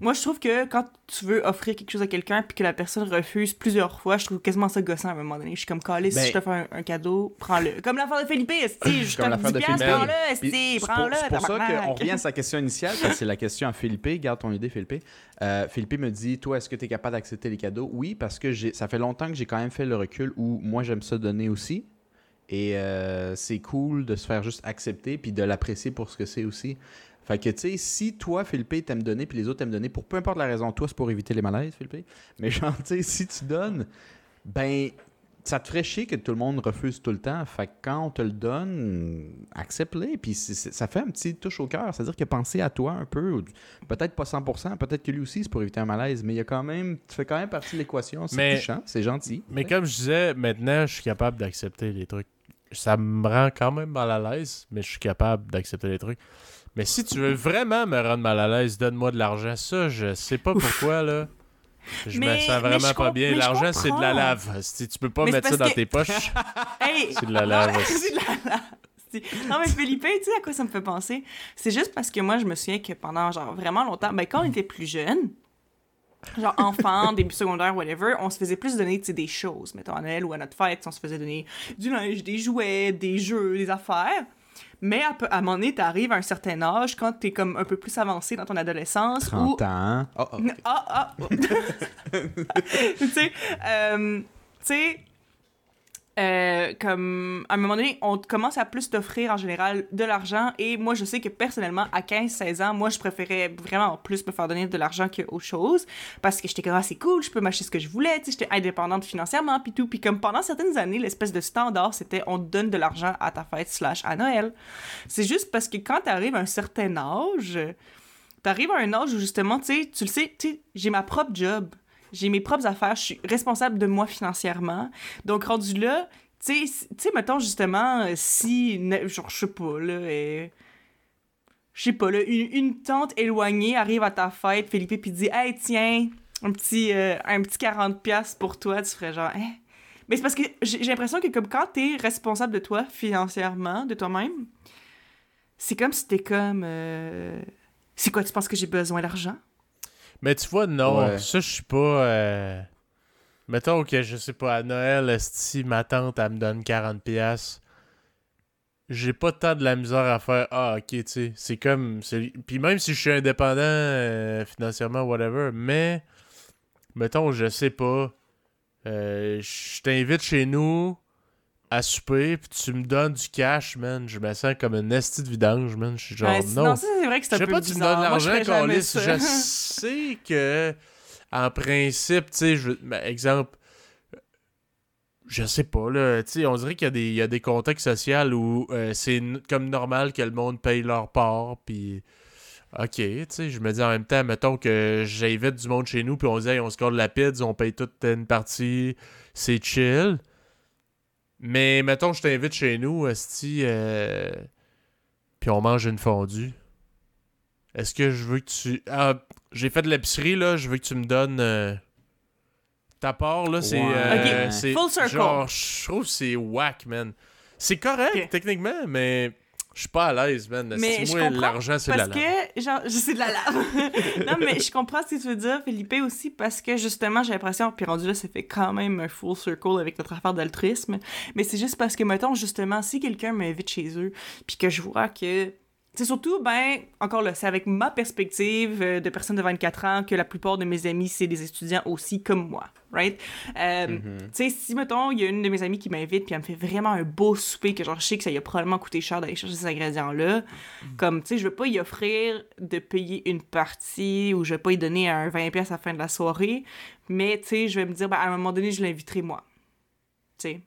moi, je trouve que quand tu veux offrir quelque chose à quelqu'un puis que la personne refuse plusieurs fois, je trouve quasiment ça gossant à un moment donné. Je suis comme, calé, si Ben- je te fais un, un cadeau, prends-le. Comme l'affaire de Philippe, esti, je te Comme donne l'affaire 10 de piastres, Philippe. prends-le, Puis esti, C'est pour, prends-le, pour ça qu'on revient à sa question initiale, parce que c'est la question à Philippe. Garde ton idée, Philippe. Euh, Philippe me dit Toi, est-ce que tu es capable d'accepter les cadeaux? Oui, parce que ça fait longtemps que j'ai quand même fait le recul où moi, j'aime ça donner aussi. Et euh, c'est cool de se faire juste accepter puis de l'apprécier pour ce que c'est aussi. Fait que, tu sais, si toi, Philippe, t'aimes donner puis les autres t'aiment donner, pour peu importe la raison, toi, c'est pour éviter les malaises, Philippe. Mais genre, tu sais, si tu donnes, ben, ça te ferait chier que tout le monde refuse tout le temps. Fait que quand on te le donne, accepte-le. Puis ça fait un petit touche au cœur. C'est-à-dire que penser à toi un peu, peut-être pas 100%, peut-être que lui aussi, c'est pour éviter un malaise, mais il y a quand même, tu fais quand même partie de l'équation. C'est touchant, c'est gentil. Mais comme je disais, maintenant, je suis capable d'accepter les trucs. Ça me rend quand même mal à l'aise, mais je suis capable d'accepter les trucs. Mais si tu veux vraiment me rendre mal à l'aise, donne-moi de l'argent. Ça, je sais pas pourquoi, là. Je me sens vraiment pas bien. L'argent, c'est de la lave. Si tu peux pas Mais mettre ça dans que- tes poches. Hey! C'est de la lave. c'est de la lave. C'est- Non, mais Philippe, tu sais à quoi ça me fait penser? C'est juste parce que moi, je me souviens que pendant, genre, vraiment longtemps, ben, quand on était plus jeune, genre enfant, début secondaire, whatever, on se faisait plus donner, des choses. Mettons, à Noël ou à notre fête, on se faisait donner du linge, des jouets, des jeux, des affaires. Mais à, à un moment donné, t'arrives à un certain âge, quand t'es comme un peu plus avancé dans ton adolescence, où 30 ans. Oh, oh, ah, ah! tu sais, euh, tu sais, euh, comme, à un moment donné, on commence à plus t'offrir en général de l'argent. Et moi, je sais que personnellement, à 15-16 ans, moi, je préférais vraiment plus me faire donner de l'argent qu'autre chose. Parce que j'étais comme, ah, c'est cool, je peux m'acheter ce que je voulais, tu sais, j'étais indépendante financièrement, puis tout. Puis comme pendant certaines années, l'espèce de standard, c'était on te donne de l'argent à ta fête slash à Noël. C'est juste parce que quand t'arrives à un certain âge, t'arrives à un âge où justement, tu sais, tu le sais, tu sais, j'ai ma propre job, j'ai mes propres affaires, je suis responsable de moi financièrement. Donc, rendu là, tu sais, mettons justement, euh, si, genre, je sais pas, là, euh, je sais pas, là, une, tante éloignée arrive à ta fête, Philippe, puis dit, hey, tiens, un petit, euh, un petit 40$ pour toi, tu ferais genre, hein? Mais c'est parce que j'ai l'impression que comme quand t'es responsable de toi financièrement, de toi-même, c'est comme si t'es comme. C'est quoi, tu penses que j'ai besoin d'argent? Mais tu vois, non, Ouais. ça, je suis pas. euh, Mettons que, je sais pas, à Noël, si ma tante, elle me donne 40$, j'ai pas tant de la misère à faire. Ah, ok, tu sais. C'est comme. Puis même si je suis indépendant euh, financièrement, whatever, mais. Mettons, je sais pas. euh, je t'invite chez nous à souper, puis tu me donnes du cash, man. Je me sens comme une esti de vidange, man. Je suis genre, Ouais, non. ça, c'est vrai que c'est un peu pas, tu me bizarre. donnes l'argent, ça. Je sais que, en principe, tu sais, je... ben, exemple, je sais pas, là, tu sais, on dirait qu'il y, a des- il y a des contextes sociaux où euh, c'est comme normal que le monde paye leur part, puis... Ok, tu sais, je me dis en même temps, mettons que j'invite du monde chez nous, puis on dit, hey, on se colle la pizza, on paye toute une partie, c'est chill. Mais mettons, je t'invite chez nous, esti, euh, puis on mange une fondue. Est-ce que je veux que tu. Ah, j'ai fait de l'épicerie, là, je veux que tu me donnes. euh, Ta part, là, c'est. Ouais. euh, full circle. Genre, je trouve que c'est whack, man. C'est correct, techniquement, mais je suis pas à l'aise, man. Mais moi, l'argent, c'est de la Parce lave. que, genre, je sais de la lave. non, mais je comprends ce que tu veux dire, Philippe, aussi, parce que justement, j'ai l'impression, puis rendu là, ça fait quand même un full circle avec notre affaire d'altruisme. Mais c'est juste parce que, mettons, justement, si quelqu'un m'invite chez eux, puis que je vois que. C'est surtout, ben, encore là, c'est avec ma perspective euh, de personne de 24 ans que la plupart de mes amis, c'est des étudiants aussi comme moi, right? Euh, Mhm. Tu sais, si, mettons, il y a une de mes amies qui m'invite, puis elle me fait vraiment un beau souper, que genre, je sais que ça lui a probablement coûté cher d'aller chercher ces ingrédients-là, comme, tu sais, je vais pas y offrir de payer une partie, ou je vais pas y donner un 20$ à la fin de la soirée, mais, tu sais, je vais me dire, ben, à un moment donné, je l'inviterai moi. Tu sais.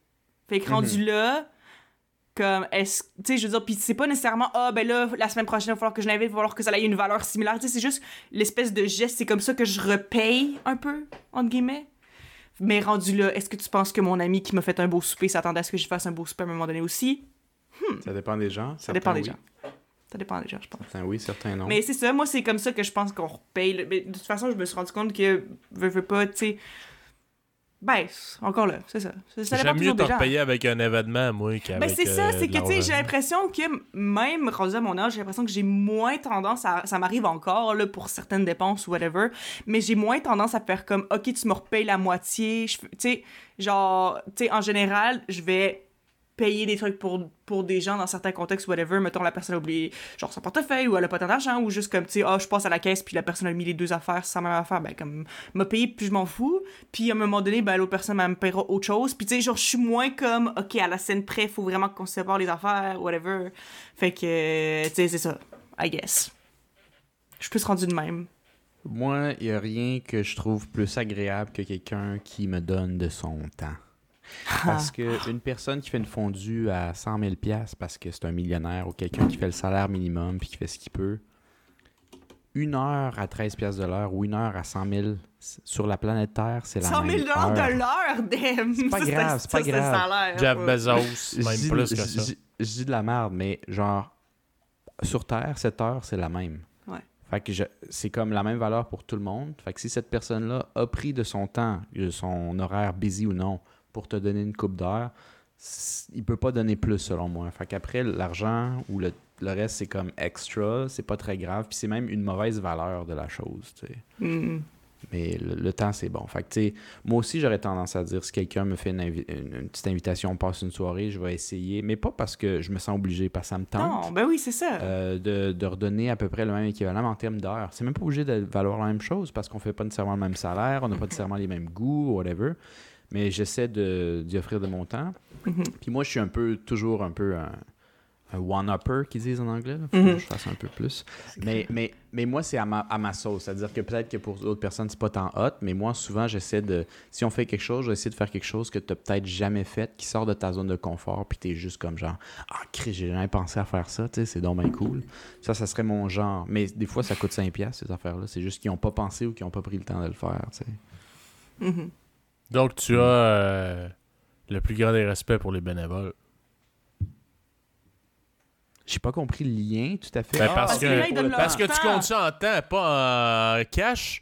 Fait que rendu là, comme, est-ce. Tu sais, je veux dire, puis c'est pas nécessairement, ah, ben là, la semaine prochaine, il va falloir que je l'invite, il va falloir que ça ait une valeur similaire. Tu sais, c'est juste l'espèce de geste, c'est comme ça que je repaye un peu, entre guillemets. Mais rendu là, est-ce que tu penses que mon ami qui m'a fait un beau souper s'attendait à ce que je fasse un beau souper à un moment donné aussi? Ça dépend des gens. Ça dépend des gens. Ça dépend déjà, je pense. Certains oui, certains non. Mais c'est ça, moi, c'est comme ça que je pense qu'on repaye. le- Mais de toute façon, je me suis rendu compte que, veux, veux pas, tu sais. Ben, c'est- encore là, c'est ça. Ça, J'aime mieux toujours te des gens. repayer avec un événement, moi, qu'avec Ben, c'est ça, euh, c'est que, tu sais, j'ai l'impression que même rendu à mon âge, j'ai l'impression que j'ai moins tendance à. Ça m'arrive encore, là, pour certaines dépenses ou whatever, mais j'ai moins tendance à faire comme, OK, tu me repayes la moitié. Tu sais, genre, tu sais, en général, je vais payer des trucs pour, pour des gens dans certains contextes, whatever. Mettons, la personne a oublié, genre, son portefeuille ou elle a pas tant d'argent, ou juste comme, tu sais, ah, je passe à la caisse, puis la personne a mis les deux affaires, la même affaire, ben, comme, m'a payé, puis je m'en fous. Puis à un moment donné, ben, l'autre personne elle me paiera autre chose. Puis, tu sais, genre, je suis moins comme, OK, à la scène près, faut vraiment qu'on sépare les affaires, whatever. Fait que, tu sais, c'est ça, I guess. Je suis plus rendu de même. Moi, il n'y a rien que je trouve plus agréable que quelqu'un qui me donne de son temps. Parce que une personne qui fait une fondue à 100 000 parce que c'est un millionnaire ou quelqu'un qui fait le salaire minimum puis qui fait ce qu'il peut, une heure à 13 pièces de l'heure ou une heure à 100 000 sur la planète Terre, c'est la 100 même 000 dollars heure. de l'heure, damn! C'est pas grave, c'est pas grave. Jeff. Bezos, Je même dis- plus que ça. Je, dis de la merde, mais genre, sur Terre, cette heure, c'est la même. Ouais. Fait que je- c'est comme la même valeur pour tout le monde. Fait que si cette personne-là a pris de son temps, de son horaire busy ou non, pour te donner une coupe d'heure, il peut pas donner plus selon moi. Fait qu'après, l'argent ou le, le reste, c'est comme extra, c'est pas très grave, puis c'est même une mauvaise valeur de la chose, tu sais. Mm. Mais le, le temps, c'est bon. Fait que, tu sais, moi aussi, j'aurais tendance à dire si quelqu'un me fait une, invi- une- une petite invitation, on passe une soirée, je vais essayer. Mais pas parce que je me sens obligé, parce que ça me tente. Non, ben oui, c'est ça. euh, de, de redonner à peu près le même équivalent en termes d'heures. C'est même pas obligé de valoir la même chose parce qu'on fait pas nécessairement le même salaire, on n'a pas nécessairement les mêmes goûts, whatever. Mais j'essaie de- d'y offrir de mon temps. Mhm. Puis moi, je suis un peu, toujours un peu un, un one-upper, qu'ils disent en anglais. Là. Faut Mhm. que je fasse un peu plus. Mais, mais, mais moi, c'est à ma, à ma sauce. C'est-à-dire que peut-être que pour d'autres personnes, c'est pas tant hot, mais moi, souvent, j'essaie de. Si on fait quelque chose, je vais essayer de faire quelque chose que tu peut-être jamais fait, qui sort de ta zone de confort, puis tu es juste comme genre, ah, Chris, j'ai jamais pensé à faire ça, tu sais, c'est bien cool. Ça, ça serait mon genre. Mais des fois, ça coûte 5$, ces affaires-là. C'est juste qu'ils n'ont pas pensé ou qu'ils n'ont pas pris le temps de le faire, tu sais. Mhm. Donc, tu as euh, le plus grand des respects pour les bénévoles. J'ai pas compris le lien, tout à fait. Ben, Ah, parce, parce que, que là, parce tu comptes ça en temps, pas en cash.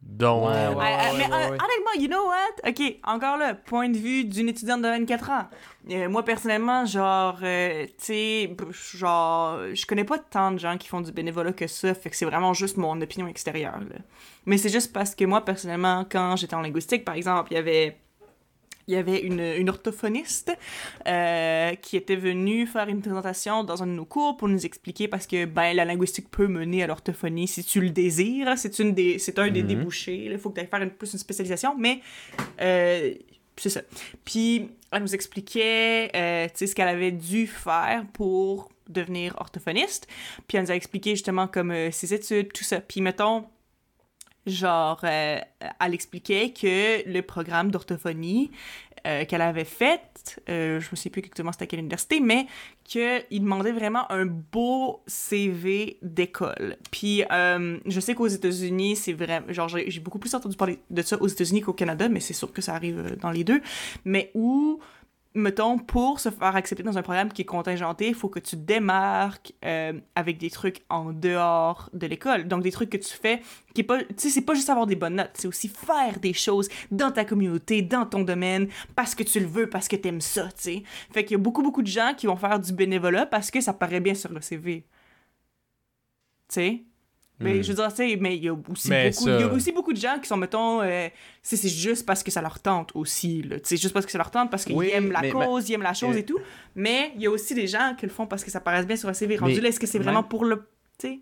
Donc, Ouais, ouais. Euh, euh, mais ouais, euh, ouais. honnêtement, you know what? OK, encore là, point de vue d'une étudiante de 24 ans. Euh, moi, personnellement, genre, euh, tu sais, genre, je connais pas tant de gens qui font du bénévolat que ça, fait que c'est vraiment juste mon opinion extérieure, là. Mais c'est juste parce que moi, personnellement, quand j'étais en linguistique, par exemple, il y avait... Il y avait une, une orthophoniste euh, qui était venue faire une présentation dans un de nos cours pour nous expliquer parce que ben la linguistique peut mener à l'orthophonie si tu le désires. C'est une des c'est un des Mhm. débouchés. Il faut que tu ailles faire une, plus une spécialisation, mais euh, c'est ça. Puis elle nous expliquait euh, ce qu'elle avait dû faire pour devenir orthophoniste. Puis elle nous a expliqué justement comme euh, ses études, tout ça. Puis mettons genre, euh, elle expliquait que le programme d'orthophonie euh, qu'elle avait fait, euh, je me sais plus exactement c'était à quelle université, mais qu'il demandait vraiment un beau CV d'école. Puis euh, je sais qu'aux États-Unis, c'est vraiment, genre j'ai beaucoup plus entendu parler de ça aux États-Unis qu'au Canada, mais c'est sûr que ça arrive dans les deux. Mais où mettons, pour se faire accepter dans un programme qui est contingenté, il faut que tu démarques euh, avec des trucs en dehors de l'école. Donc, des trucs que tu fais qui est pas... Tu sais, c'est pas juste avoir des bonnes notes, c'est aussi faire des choses dans ta communauté, dans ton domaine, parce que tu le veux, parce que t'aimes ça, tu sais. Fait qu'il y a beaucoup, beaucoup de gens qui vont faire du bénévolat parce que ça paraît bien sur le CV. Tu sais? Mais Hmm. je veux dire, tu sais, mais il y a aussi beaucoup, ça- il y a aussi beaucoup de gens qui sont, mettons, euh, c'est c'est juste parce que ça leur tente aussi, sais, juste parce que ça leur tente, parce qu'ils Oui, aiment la mais- cause, ils aiment la chose et tout. Mais il y a aussi des gens qui le font parce que ça paraisse bien sur un CV. Rendu Mais là, est-ce que c'est vraiment pour le. Tu sais?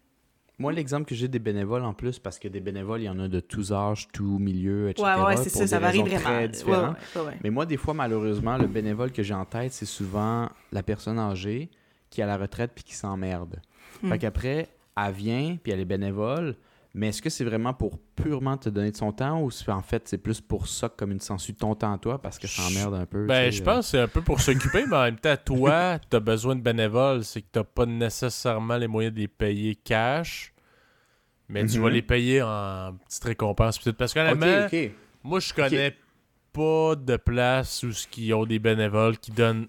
Moi, l'exemple que j'ai des bénévoles en plus, parce que des bénévoles, il y en a de tous âges, tous milieux, etc. Ouais, ouais, c'est ça, ça varie vraiment. Ouais. Mais moi, des fois, malheureusement, le bénévole que j'ai en tête, c'est souvent la personne âgée qui est à la retraite puis qui s'emmerde. Hmm. Fait qu'après, elle vient puis elle est bénévole, mais est-ce que c'est vraiment pour purement te donner de son temps ou en fait c'est plus pour ça comme une sensu de ton temps à toi parce que ça emmerde un peu? ben, je euh. pense que c'est un peu pour s'occuper, mais en même temps, toi, t'as besoin de bénévoles, c'est que t'as pas nécessairement les moyens de les payer cash, mais tu Mhm. vas les payer en petite récompense. Parce Ok, qu'honnêtement, ok. moi, je connais pas de place où ce qui ont des bénévoles qui donnent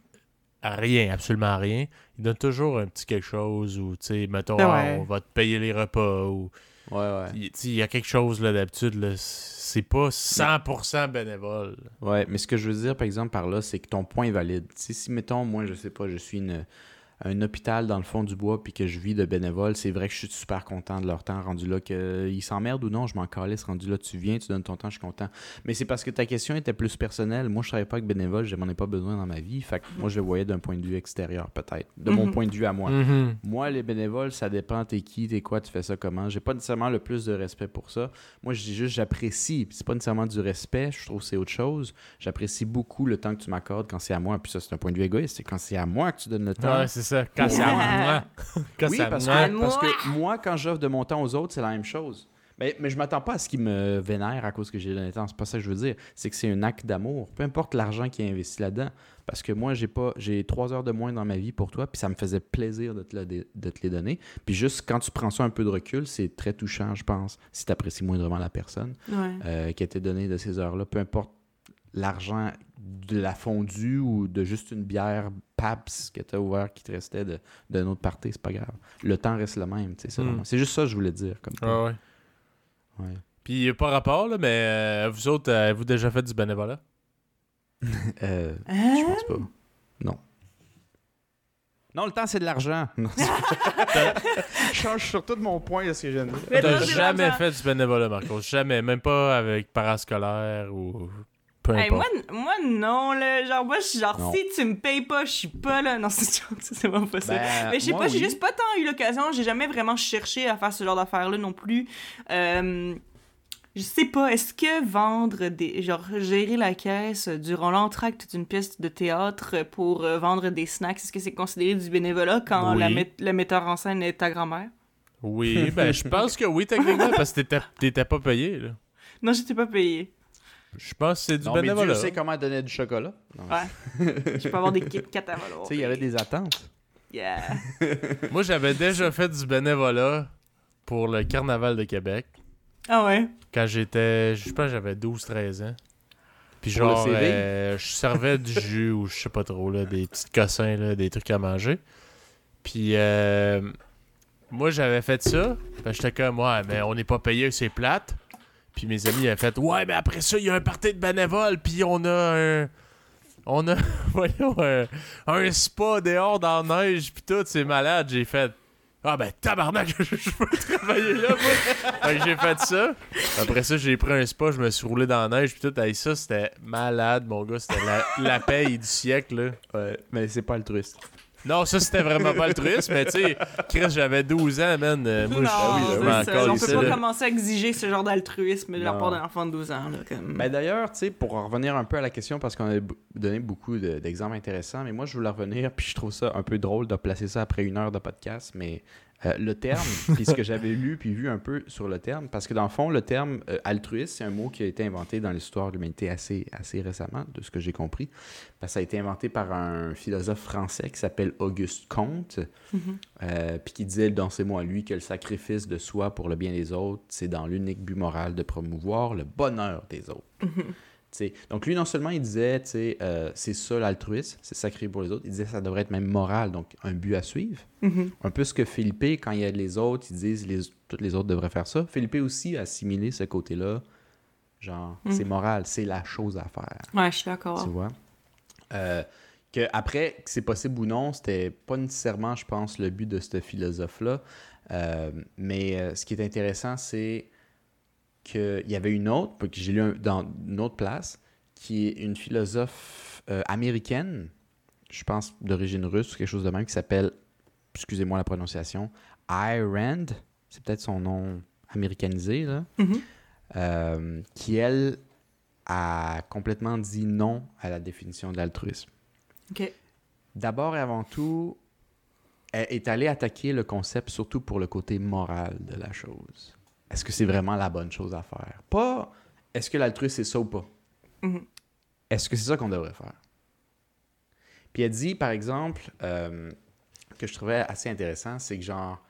rien, absolument rien, ils donnent toujours un petit quelque chose ou, tu sais, mettons, Ah ah, ouais. on va te payer les repas ou. Ouais, ouais. Il tu sais, il y a quelque chose, là, d'habitude, là, c'est pas 100% bénévole. Ouais, mais ce que je veux dire, par exemple, par là, c'est que ton point est valide. Tu sais, si, mettons, moi, je sais pas, je suis une, un hôpital dans le fond du bois puis que je vis de bénévoles, c'est vrai que je suis super content de leur temps rendu là. Qu'ils s'emmerdent ou non, je m'en calisse rendu là. Tu viens, tu donnes ton temps, je suis content. Mais c'est parce que ta question était plus personnelle. Moi, je travaille pas avec bénévoles, je n'en ai pas besoin dans ma vie. Fait que moi, je le voyais d'un point de vue extérieur, peut-être. De mon Mhm. point de vue à moi. Mhm. Moi, les bénévoles, ça dépend t'es qui, t'es quoi, tu fais ça comment. J'ai pas nécessairement le plus de respect pour ça. Moi, je dis juste j'apprécie. C'est pas nécessairement du respect, je trouve que c'est autre chose. J'apprécie beaucoup le temps que tu m'accordes quand c'est à moi. Puis ça, c'est un point de vue égoïste. C'est quand c'est à moi que tu donnes le temps. Ouais, ça. Quand c'est à moi. Quand oui, c'est à parce moi. que, parce que moi, quand j'offre de mon temps aux autres, c'est la même chose. Mais, mais je m'attends pas à ce qu'ils me vénèrent à cause que j'ai donné le temps. C'est pas ça que je veux dire. C'est que c'est un acte d'amour. Peu importe l'argent qui est investi là-dedans. Parce que moi, j'ai pas j'ai trois heures de moins dans ma vie pour toi, puis ça me faisait plaisir de te, la- de te les donner. Puis juste quand tu prends ça un peu de recul, c'est très touchant, je pense, si tu apprécies moindrement la personne Ouais. euh, qui a été donnée de ces heures-là. Peu importe l'argent de la fondue ou de juste une bière PAPS que tu as ouvert qui te restait de- d'un autre party, c'est pas grave. Le temps reste le même, tu sais, Mm. C'est juste ça que je voulais dire. Comme Ouais, ouais. Ouais. Puis, pas rapport, là, mais euh, vous autres, euh, avez-vous déjà fait du bénévolat? Euh, Hein? je pense pas. Non. Non, le temps, c'est de l'argent. Je change surtout de mon point de ce que je viens de dire. T'as jamais fait du bénévolat, Marcos. Jamais. Même pas avec parascolaire ou peu Hey, moi, importe. moi, non, là. Genre, moi, je suis genre, Non. si tu me payes pas, je suis pas là. Non, c'est c'est vraiment pas ça. Ben, Mais je sais pas, j'ai juste pas tant eu l'occasion. J'ai jamais vraiment cherché à faire ce genre d'affaires-là non plus. Euh, je sais pas, est-ce que vendre des. Genre, gérer la caisse durant l'entracte d'une pièce de théâtre pour euh, vendre des snacks, est-ce que c'est considéré du bénévolat quand Oui. la met- metteur en scène est ta grand-mère? Oui, ben je pense que oui, techniquement, parce que t'étais- pas payé. Là. Non, j'étais pas payée. Je pense que c'est du Non, mais bénévolat. Dieu sait comment donner du chocolat. Non. Ouais. Je peux avoir des kits 4 à valoir. Tu sais, il y avait des attentes. Yeah. Moi, j'avais déjà fait du bénévolat pour le Carnaval de Québec Ah ouais? quand j'étais. Je pense que j'avais 12-13 ans. Puis Pour le genre, CV? euh, je servais du jus ou je sais pas trop, là, des petits cossins, là, des trucs à manger. Puis euh, moi, j'avais fait ça. J'étais comme, ouais, mais on n'est pas payé, c'est plate. Puis mes amis avaient fait, ouais, mais après ça, il y a un party de bénévoles, puis on a un. On a, voyons, un, spa dehors dans la neige, puis tout, c'est malade. J'ai fait, ah ben tabarnak, je peux travailler là, moi. j'ai fait ça. Après ça, j'ai pris un spa, je me suis roulé dans la neige, puis tout. Hey, ça, c'était malade, mon gars. C'était la, la paye du siècle, là. Ouais, mais c'est pas altruiste. Non, ça, c'était vraiment pas altruiste, mais tu sais, Chris, j'avais 12 ans, man. euh, Moi, je- non, je ça. calisse, on peut pas là. commencer à exiger ce genre d'altruisme de la part d'un enfant de 12 ans. Là, comme... Ben d'ailleurs, tu sais, pour en revenir un peu à la question, parce qu'on a donné beaucoup de- d'exemples intéressants, mais moi, je voulais revenir, puis je trouve ça un peu drôle de placer ça après une heure de podcast, mais euh, le terme, puis ce que j'avais lu puis vu un peu sur le terme, parce que dans le fond, le terme euh, altruiste, c'est un mot qui a été inventé dans l'histoire de l'humanité assez, assez récemment, de ce que j'ai compris, parce que ça a été inventé par un philosophe français qui s'appelle Auguste Comte, Mhm. euh, puis qui disait dans ses mots à lui que le sacrifice de soi pour le bien des autres, c'est dans l'unique but moral de promouvoir le bonheur des autres. Tu donc lui, non seulement il disait, euh, c'est ça l'altruisme, c'est sacré pour les autres, il disait que ça devrait être même moral, donc un but à suivre. Mhm. Un peu ce que Philippe, quand il y a les autres, ils disent les, tous les autres devraient faire ça. Philippe aussi a assimilé ce côté-là, genre, Mm. c'est moral, c'est la chose à faire. Ouais, je suis d'accord. Tu vois? Euh, que après, que c'est possible ou non, c'était pas nécessairement, je pense, le but de ce philosophe-là. Euh, mais ce qui est intéressant, c'est qu'il y avait une autre, que j'ai lu un- dans une autre place, qui est une philosophe euh, américaine, je pense d'origine russe ou quelque chose de même, qui s'appelle, excusez-moi la prononciation, Ayn Rand. C'est peut-être son nom américanisé, là. Mhm. Euh, qui, elle, a complètement dit non à la définition de l'altruisme. Ok. D'abord et avant tout, elle est allée attaquer le concept surtout pour le côté moral de la chose. Est-ce que c'est vraiment la bonne chose à faire? Pas est-ce que l'altruisme c'est ça ou pas? Mhm. Est-ce que c'est ça qu'on devrait faire? Puis elle dit, par exemple, euh, que je trouvais assez intéressant, c'est que genre,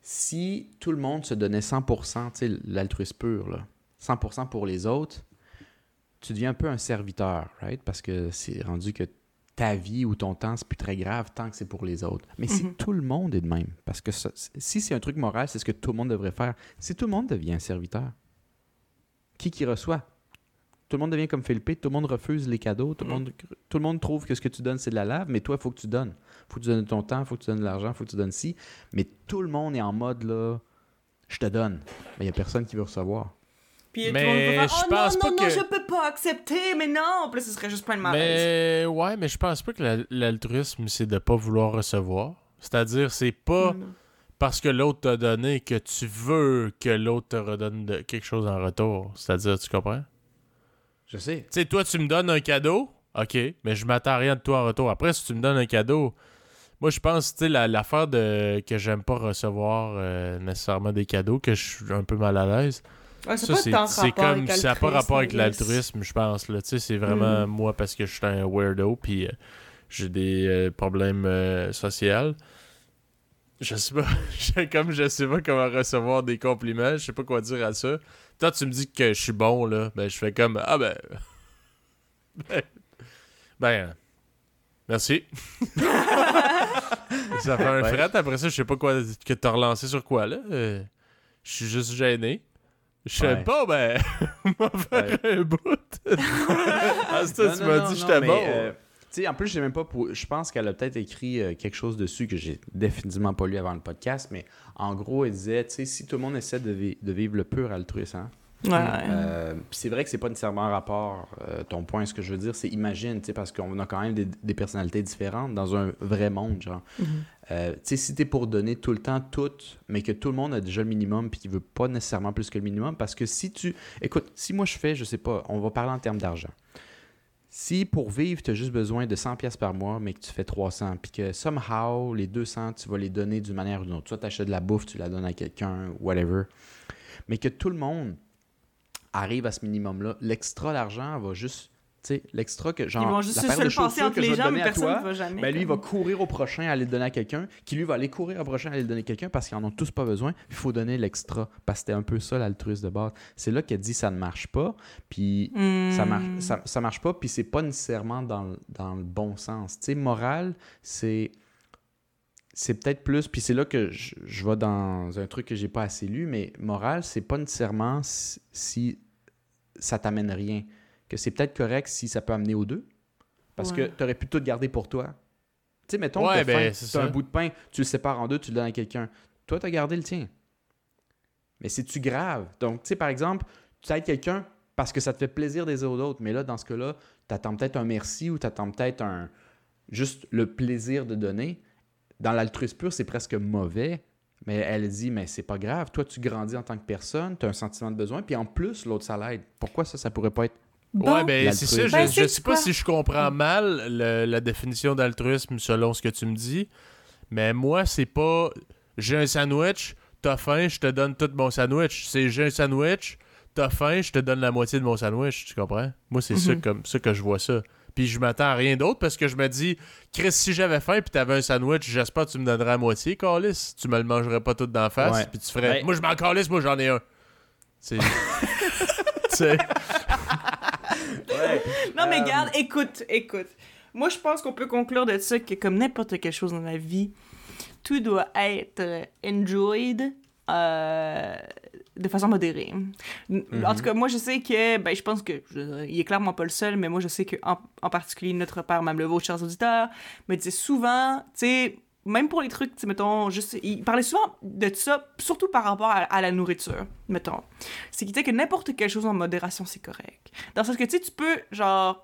si tout le monde se donnait 100%, tu sais, l'altruisme pur, là, 100% pour les autres, tu deviens un peu un serviteur, right? Parce que c'est rendu que ta vie ou ton temps, c'est plus très grave tant que c'est pour les autres. Mais si Mhm. tout le monde est de même, parce que ça- si c'est un truc moral, c'est ce que tout le monde devrait faire. Si tout le monde devient un serviteur, qui qui reçoit? Tout le monde devient comme Philippe, tout le monde refuse les cadeaux, tout le, Mhm. monde, tout le monde trouve que ce que tu donnes, c'est de la lave, mais toi, il faut que tu donnes. faut que tu donnes ton temps, il faut que tu donnes de l'argent, il faut que tu donnes ci. Mais tout le monde est en mode là, je te donne. Mais il n'y a personne qui veut recevoir. Puis tout Mais le monde va faire, je oh, pense non, pas non, non, que- je peux pas accepter, mais non! Puis là, ce serait juste plein de malaise. Mais ouais, mais je pense pas que la- l'altruisme, c'est de pas vouloir recevoir. C'est-à-dire, c'est pas Mm. parce que l'autre t'a donné que tu veux que l'autre te redonne de- quelque chose en retour. C'est-à-dire, tu comprends? Je sais. Tu sais, toi, tu me donnes un cadeau, ok, mais je m'attends à rien de toi en retour. Après, si tu me donnes un cadeau, moi, je pense, tu sais, la- l'affaire de que j'aime pas recevoir euh, nécessairement des cadeaux, que je suis un peu mal à l'aise. Ouais, c'est Ça, comme, ça n'a pas rapport avec l'altruisme, je pense, là. C'est vraiment Mm. moi parce que je suis un weirdo, puis euh, j'ai des euh, problèmes euh, sociaux. Je sais pas, comme je sais pas comment recevoir des compliments, je sais pas quoi dire à ça. Toi, tu me dis que je suis bon, là, ben je fais comme, ah ben... ben, ben, merci. ça fait un Ouais. fret, après ça, je sais pas quoi, que t'as relancé sur quoi, là. Je suis juste gêné. Je sais Ouais. pas, ben, on va faire un bout. ah, Non, tu m'as dit j'étais bon. euh, tu sais, en plus, j'ai même pas. pour- Je pense qu'elle a peut-être écrit euh, quelque chose dessus que j'ai définitivement pas lu avant le podcast, mais en gros, elle disait, tu sais, si tout le monde essaie de, vi- de vivre le pur altruisme, hein, Ouais. euh, c'est vrai que c'est pas nécessairement en rapport. euh, ton point, ce que je veux dire, c'est imagine, tu sais, parce qu'on a quand même des, des personnalités différentes dans un vrai monde, genre. Euh, tu sais, si t'es pour donner tout le temps tout, mais que tout le monde a déjà le minimum puis qu'il veut pas nécessairement plus que le minimum, parce que si tu... Écoute, si moi je fais, je sais pas, on va parler en termes d'argent. Si pour vivre, tu as juste besoin de 100 pièces par mois, mais que tu fais 300, puis que somehow, les 200, tu vas les donner d'une manière ou d'une autre. Soit tu achètes de la bouffe, tu la donnes à quelqu'un, whatever. Mais que tout le monde arrive à ce minimum-là, l'extra d'argent va juste... Tu sais, l'extra que genre... Ils vont juste la se le passer entre les gens, mais personne ne va jamais. ben lui, il va courir au prochain à aller le donner à quelqu'un, qui lui va aller courir au prochain à aller le donner à quelqu'un parce qu'ils en ont tous pas besoin. Il faut donner l'extra. Parce que c'était un peu ça l'altruisme de base. C'est là qu'elle dit ça ne marche pas. Puis ça, marche, Hmm. ça, ça marche pas. Puis c'est pas nécessairement dans, le- dans le bon sens. Tu sais, moral, c'est. C'est peut-être plus, puis c'est là que je, je vais dans un truc que j'ai pas assez lu, mais moral, c'est pas nécessairement si, si ça t'amène rien. Que c'est peut-être correct si ça peut amener aux deux. Parce Ouais. que tu aurais pu tout garder pour toi. Tu sais, mettons Ouais, ben, un bout de pain, tu le sépares en deux, tu le donnes à quelqu'un. Toi, tu as gardé le tien. Mais c'est-tu grave? Donc, tu sais, par exemple, tu aides quelqu'un parce que ça te fait plaisir des aux autres. Mais là, dans ce cas-là, tu attends peut-être un merci ou tu attends peut-être un juste le plaisir de donner. Dans l'altruisme pur, c'est presque mauvais. Mais elle dit, mais c'est pas grave. Toi, tu grandis en tant que personne, tu as un sentiment de besoin, puis en plus, l'autre, ça l'aide. Pourquoi ça, ça pourrait pas être. Bon. ouais, ben c'est ça. Je, Ben, je sais pas si je comprends mal le- la définition d'altruisme selon ce que tu me dis, mais moi, c'est pas j'ai un sandwich, t'as faim, je te donne tout mon sandwich. C'est j'ai un sandwich, t'as faim, je te donne la moitié de mon sandwich. Tu comprends? Moi, c'est ça Mhm. comme ça que je vois ça. Puis je m'attends à rien d'autre parce que je me dis, Chris, si j'avais faim puis t'avais un sandwich, j'espère que tu me donnerais la moitié, Carlis. Tu me le mangerais pas tout d'en face. Ouais. Puis tu ferais, Ouais. moi je m'en calisse, moi j'en ai un. C'est. sais. Non, mais Euh, garde, écoute, écoute. Moi, je pense qu'on peut conclure de ça que, comme n'importe quelle chose dans la vie, tout doit être euh, enjoyed euh, de façon modérée. N- En tout cas, moi, je sais que, ben, je pense que, je- il est clairement pas le seul, mais moi, je sais que, en, en particulier, notre père, même le vôtre, chers auditeurs, me disait souvent, tu sais, même pour les trucs, tu sais, mettons, juste, il parlait souvent de ça, surtout par rapport à, à la nourriture, mettons. C'est qu'il disait que n'importe quelle chose en modération, c'est correct. Dans sens que, tu sais, tu peux, genre,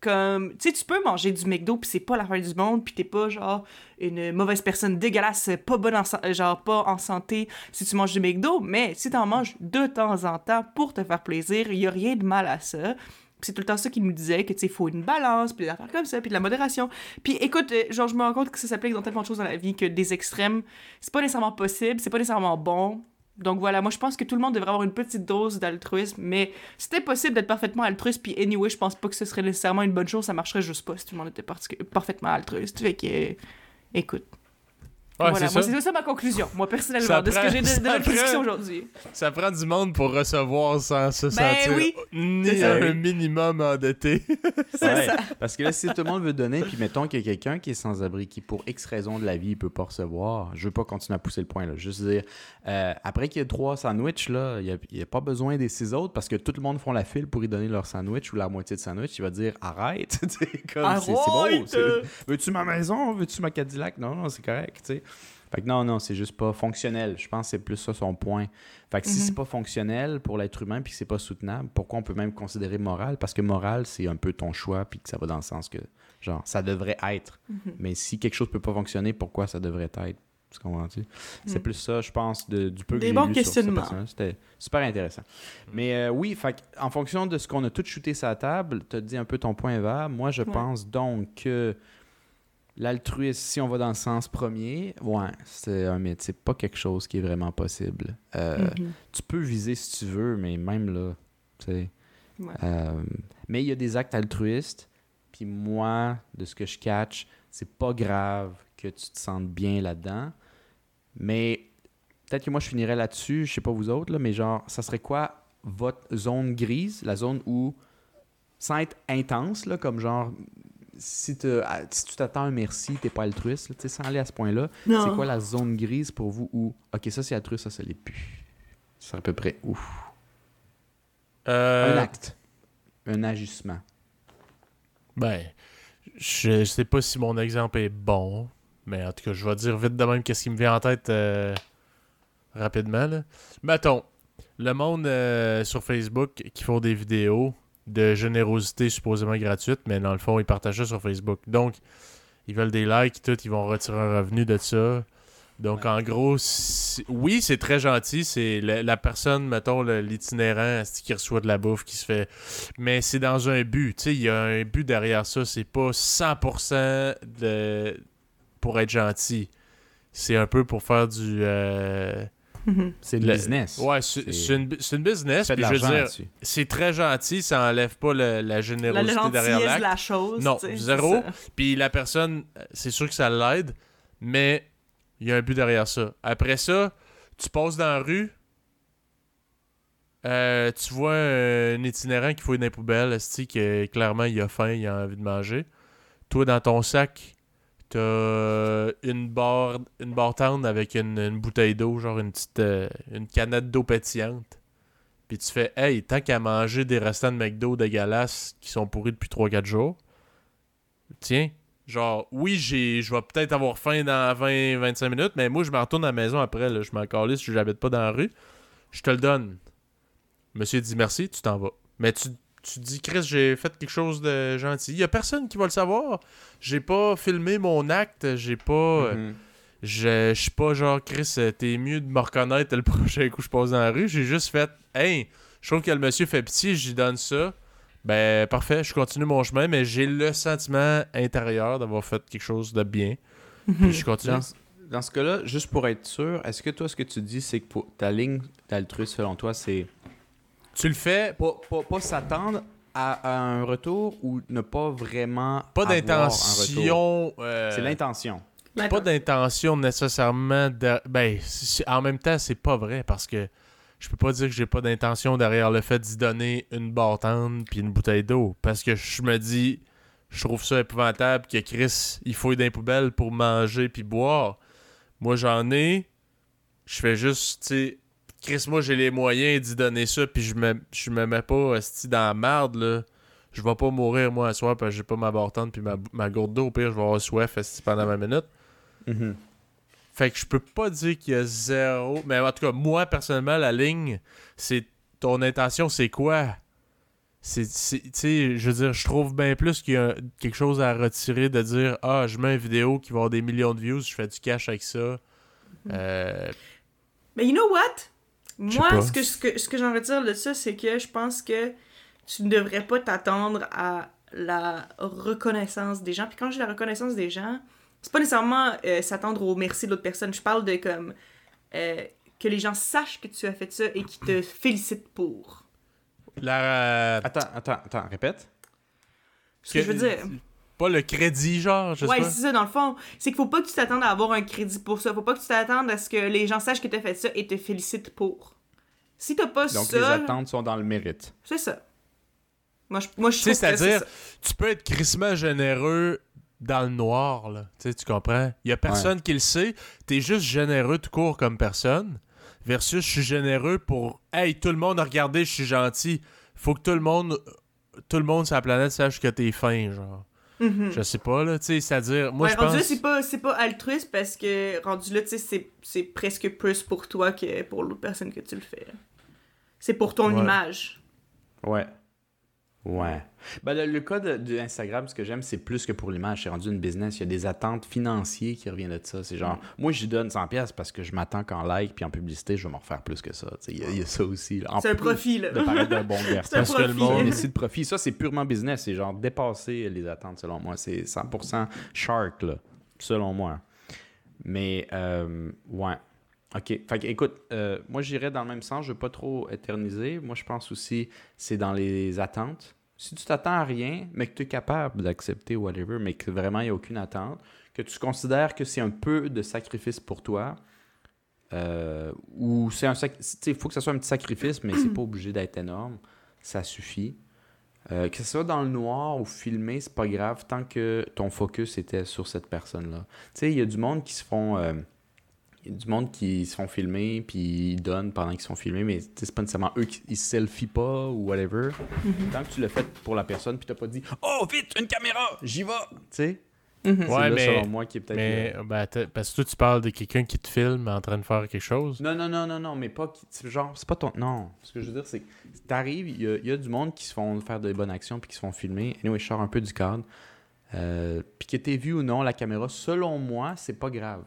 comme, tu sais, tu peux manger du McDo, puis c'est pas la fin du monde, puis t'es pas, genre, une mauvaise personne dégueulasse, pas bonne en, genre, pas en santé si tu manges du McDo, mais si t'en manges de temps en temps pour te faire plaisir, il y a rien de mal à ça. C'est tout le temps ça qu'il nous disait, que, tu sais, faut une balance, puis des affaires comme ça, puis de la modération. Puis écoute, euh, genre, je me rends compte que ça s'applique dans tellement de choses dans la vie que des extrêmes, c'est pas nécessairement possible, c'est pas nécessairement bon. Donc voilà, moi je pense que tout le monde devrait avoir une petite dose d'altruisme, mais c'était possible d'être parfaitement altruiste, puis anyway, je pense pas que ce serait nécessairement une bonne chose, ça marcherait juste pas si tout le monde était parfaitement altruiste. Fait que, euh, écoute, Ouais, voilà, c'est moi, ça. c'est ça ma conclusion, moi, personnellement, Ça de ce que prend- j'ai de, de notre prend- discussion aujourd'hui. Ça prend du monde pour recevoir sans se Ben sentir oui, ni un minimum endetté. C'est Ouais, ça. Parce que là, si tout le monde veut donner, puis mettons qu'il y a quelqu'un qui est sans-abri, qui pour X raison de la vie, il peut pas recevoir, je veux pas continuer à pousser le point, là. Juste dire, euh, après qu'il y ait trois sandwichs, là, il y a, pas besoin des six autres parce que tout le monde font la file pour y donner leur sandwich ou la moitié de sandwich. Il va dire, arrête, c'est beau. Veux-tu ma maison? Veux-tu ma Cadillac? Non, non, c'est correct, tu sais. Fait que non, non, c'est juste pas fonctionnel. Je pense que c'est plus ça son point. Fait que si Mhm. c'est pas fonctionnel pour l'être humain puis que c'est pas soutenable, pourquoi on peut même considérer moral? Parce que moral, c'est un peu ton choix puis que ça va dans le sens que, genre, ça devrait être. Mhm. Mais si quelque chose peut pas fonctionner, pourquoi ça devrait être? Tu comprends-tu? C'est Mhm. plus ça, je pense, de- du peu que Des j'ai bons lu sur ce. C'était super intéressant. Mais euh, oui, fait que, en fonction de ce qu'on a tout shooté sur la table, tu as dit un peu ton point Eva. Moi, je Ouais. pense donc que l'altruisme, si on va dans le sens premier, ouais, c'est un mythe. C'est pas quelque chose qui est vraiment possible. Euh, Mhm. tu peux viser si tu veux, mais même là, tu sais. Ouais. Euh, mais il y a des actes altruistes, puis moi, de ce que je catch, c'est pas grave que tu te sentes bien là-dedans. Mais peut-être que moi, je finirais là-dessus, je sais pas vous autres, là, mais genre, ça serait quoi votre zone grise, la zone où, sans être intense, là, comme genre, si, te- si tu t'attends un merci, t'es pas altruiste, tu sais, sans aller à ce point-là, Non. c'est quoi la zone grise pour vous où, ok, ça c'est altruiste, ça, ça l'est plus? C'est à peu près où? Euh, Un acte. Un agissement. Ben, je sais pas si mon exemple est bon, mais en tout cas, je vais dire vite de même qu'est-ce qui me vient en tête euh, rapidement. Là. Mettons, le monde euh, sur Facebook qui font des vidéos de générosité supposément gratuite, mais dans le fond, ils partagent ça sur Facebook. Donc, ils veulent des likes, tout, ils vont retirer un revenu de ça. Donc, en gros, oui, c'est très gentil. C'est la, la personne, mettons, l'itinérant qui reçoit de la bouffe, qui se fait mais c'est dans un but. Tu sais, il y a un but derrière ça. C'est pas 100% de... pour être gentil. C'est un peu pour faire du. euh, Mhm. C'est Le- business. Ouais, c'est une, c'est une business. Puis je veux dire, c'est très gentil. Ça enlève pas le- la générosité la derrière l'acte. la chose. Non, zéro. Puis la personne, c'est sûr que ça l'aide, mais il y a un but derrière ça. Après ça, tu passes dans la rue, euh, tu vois un itinérant qui fouille dans les poubelles, que clairement il a faim, il a envie de manger. Toi, dans ton sac, t'as une barre, une avec une, une bouteille d'eau, genre une petite euh, une canette d'eau pétillante. Puis tu fais, hey, tant qu'à manger des restants de McDo dégueulasses qui sont pourris depuis 3-4 jours, tiens, genre, oui, je vais peut-être avoir faim dans 20-25 minutes, mais moi, je me retourne à la maison après, là, je m'en calisse, je j'habite pas dans la rue, je te le donne. Monsieur dit merci, tu t'en vas. Mais tu, tu dis, Chris, j'ai fait quelque chose de gentil. Il y a personne qui va le savoir. J'ai pas filmé mon acte, j'ai pas... Mhm. je, je suis pas genre, Chris, euh, t'es mieux de me reconnaître le prochain coup que je passe dans la rue. J'ai juste fait, hey, je trouve que le monsieur fait pitié, j'y donne ça. Ben, parfait, je continue mon chemin, mais j'ai le sentiment intérieur d'avoir fait quelque chose de bien. Puis je continue. Dans, dans ce cas-là, juste pour être sûr, est-ce que toi, ce que tu dis, c'est que pour, ta ligne d'altruisme, selon toi, c'est Tu le fais, pas, pas, pas s'attendre à, à un retour ou ne pas vraiment pas d'intention. euh, C'est l'intention. pas d'intention nécessairement. de- Ben, en même temps, c'est pas vrai parce que je peux pas dire que j'ai pas d'intention derrière le fait d'y donner une bartende puis une bouteille d'eau parce que je me dis, je trouve ça épouvantable que Chris, il fouille dans les poubelles pour manger puis boire. Moi, j'en ai. Je fais juste, tu sais, Chris, moi, j'ai les moyens d'y donner ça puis je me, je me mets pas esti, dans la merde, là. Je vais pas mourir, moi, à soir parce que j'ai pas ma bartende puis ma, ma gourde d'eau. Au pire, je vais avoir soif esti, pendant ma minute. Mhm. Fait que je peux pas dire qu'il y a zéro. Mais en tout cas, moi, personnellement, la ligne, c'est ton intention, c'est quoi? C'est, c'est- tu sais, je veux dire, je trouve bien plus qu'il y a quelque chose à retirer de dire Ah, je mets une vidéo qui va avoir des millions de views, je fais du cash avec ça. Euh, Mais you know what? Moi, ce que, ce que, ce que j'en retire de ça, c'est que je pense que tu ne devrais pas t'attendre à la reconnaissance des gens. Puis quand je dis la reconnaissance des gens, c'est pas nécessairement euh, s'attendre au merci de l'autre personne. Je parle de comme euh, que les gens sachent que tu as fait ça et qu'ils te félicitent pour. la, Attends, attends, attends, répète. Ce que je veux dire, pas le crédit, genre, je sais Ouais, pas. c'est ça, dans le fond. C'est qu'il faut pas que tu t'attendes à avoir un crédit pour ça. Faut pas que tu t'attendes à ce que les gens sachent que t'as fait ça et te félicitent pour. Si t'as pas Donc, les attentes sont dans le mérite. c'est ça. Moi, je, moi, je Tu sais, trouve que c'est c'est-à-dire, ça. tu peux être crissement généreux dans le noir, là. Tu sais, tu comprends? Il y a personne qui le sait. T'es juste généreux tout court comme personne. Versus, je suis généreux pour. Hey, tout le monde a regardé, je suis gentil. Faut que tout le monde. Tout le monde sur la planète sache que t'es fin, genre. Mhm. Je sais pas, là. Tu sais, c'est-à-dire. Moi, Ouais, je rendu là, c'est pas, c'est pas altruiste parce que rendu là, tu sais, c'est, c'est presque plus pour toi que pour l'autre personne que tu le fais. C'est pour ton Ouais. image. Ouais. Ouais. Ben, le, le cas de, Instagram, ce que j'aime, c'est plus que pour l'image. C'est rendu une business. Il y a des attentes financières qui reviennent de ça. C'est genre, moi, je donne 100$ pièces parce que je m'attends qu'en like puis en publicité, je vais m'en refaire plus que ça. Il y, a- il y a ça aussi. C'est un profit, là. De paraître d'un bon un Parce que le monde- de profit. Ça, c'est purement business. C'est genre dépasser les attentes, selon moi. C'est 100% shark, là, selon moi. Mais, euh, ouais. OK. Fait que, écoute, euh, moi, j'irais dans le même sens. Je veux pas trop éterniser. Moi, je pense aussi c'est dans les attentes. Si tu t'attends à rien, mais que tu es capable d'accepter whatever, mais que vraiment il n'y a aucune attente, que tu considères que c'est un peu de sacrifice pour toi, euh, ou c'est un il faut que ce soit un petit sacrifice, mais c'est pas obligé d'être énorme. Ça suffit. Euh, que ce soit dans le noir ou filmé, c'est pas grave tant que ton focus était sur cette personne-là. Tu sais, il y a du monde qui se font. euh, du monde qui se font filmer, puis ils donnent pendant qu'ils se font filmer, mais c'est pas nécessairement eux qui ils se selfient pas ou whatever. Tant que tu l'as fait pour la personne, puis t'as pas dit Oh, vite, une caméra, j'y vais! Tu sais? Mhm. C'est Ouais, là, mais- selon moi, qui est peut-être. Mais, ben, parce que toi, tu parles de quelqu'un qui te filme en train de faire quelque chose. Non, non, non, non, non, mais pas. Genre, c'est pas ton. Non. Ce que je veux dire, c'est que t'arrives, il y, a- il y a du monde qui se font faire des bonnes actions puis qui se font filmer. Anyway, je sors un peu du cadre. Euh, puis que t'aies vu ou non la caméra, selon moi, c'est pas grave.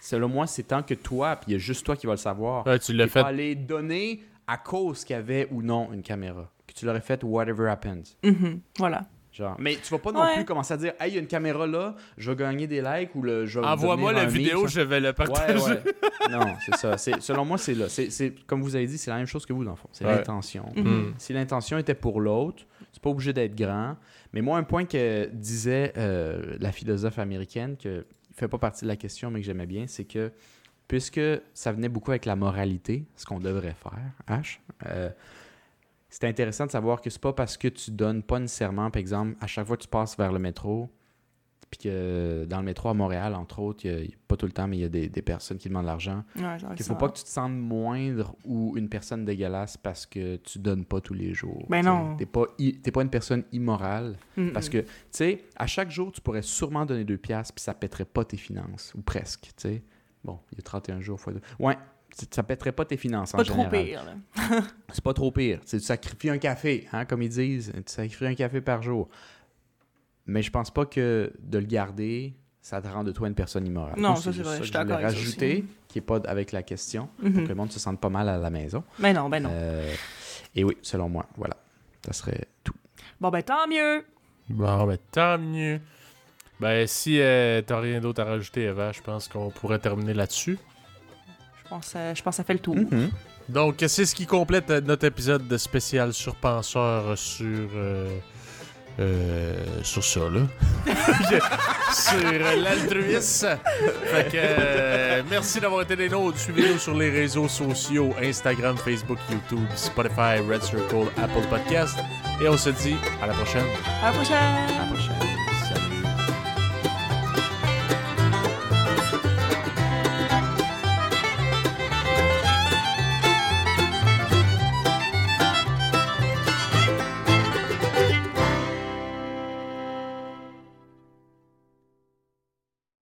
Selon moi, c'est tant que toi, puis il y a juste toi qui vas le savoir. Ouais, tu l'as fait. allé donner à cause qu'il y avait ou non une caméra. Que tu l'aurais fait whatever happens. Mhm. Voilà. Genre. Mais tu vas pas non Ouais. plus commencer à dire Hey, il y a une caméra là, je vais gagner des likes ou le, je vais Envoie-moi la vidéo, je vais le partager. Ouais, ouais. Non, c'est ça. C'est, selon moi, c'est là. C'est, c'est- comme vous avez dit, c'est la même chose que vous, dans le fond. C'est Ouais. l'intention. Hmm. Si l'intention était pour l'autre, c'est pas obligé d'être grand. Mais moi, un point que disait euh, la philosophe américaine, que fait pas partie de la question, mais que j'aimais bien, c'est que puisque ça venait beaucoup avec la moralité, ce qu'on devrait faire, H, euh, c'est intéressant de savoir que c'est pas parce que tu donnes pas nécessairement, par exemple, à chaque fois que tu passes vers le métro, puis que dans le métro à Montréal, entre autres, il y a- il y a pas tout le temps, mais il y a des, des personnes qui demandent de l'argent. Ouais, Il ça. faut pas que tu te sentes moindre ou une personne dégueulasse parce que tu donnes pas tous les jours. Ben T'sais, non. T'es pas, i- t'es pas une personne immorale. Parce que, tu sais, à chaque jour, tu pourrais sûrement donner deux piastres puis ça pèterait pas tes finances. Ou presque, tu sais. Bon, il y a 31 jours fois deux. Ouais, ça pèterait pas tes finances en Pas trop pire, là. C'est pas trop pire. Tu tu sacrifies un café, hein, comme ils disent. Tu sacrifies un café par jour. Mais je pense pas que de le garder, ça te rend de toi une personne immorale. Non, ça, c'est vrai, que je suis je voulais d'accord ça rajouter, qui est pas avec la question, Mhm. pour que le monde se sente pas mal à la maison. Ben non, ben non. Euh, et oui, selon moi, voilà. Ça serait tout. Bon, ben tant mieux. Bon, ben tant mieux. Ben, si euh, t'as rien d'autre à rajouter, Eva, je pense qu'on pourrait terminer là-dessus. Je pense, euh, je pense que ça fait le tour. Mhm. Donc, c'est ce qui complète notre épisode de spécial sur Penseur sur. Euh, sur ça, là. sur l'altruisme. Fait que. euh, merci d'avoir été des nôtres. Suivez-nous sur les réseaux sociaux Instagram, Facebook, YouTube, Spotify, Red Circle, Apple Podcast. Et on se dit à la prochaine. À la prochaine. À la prochaine.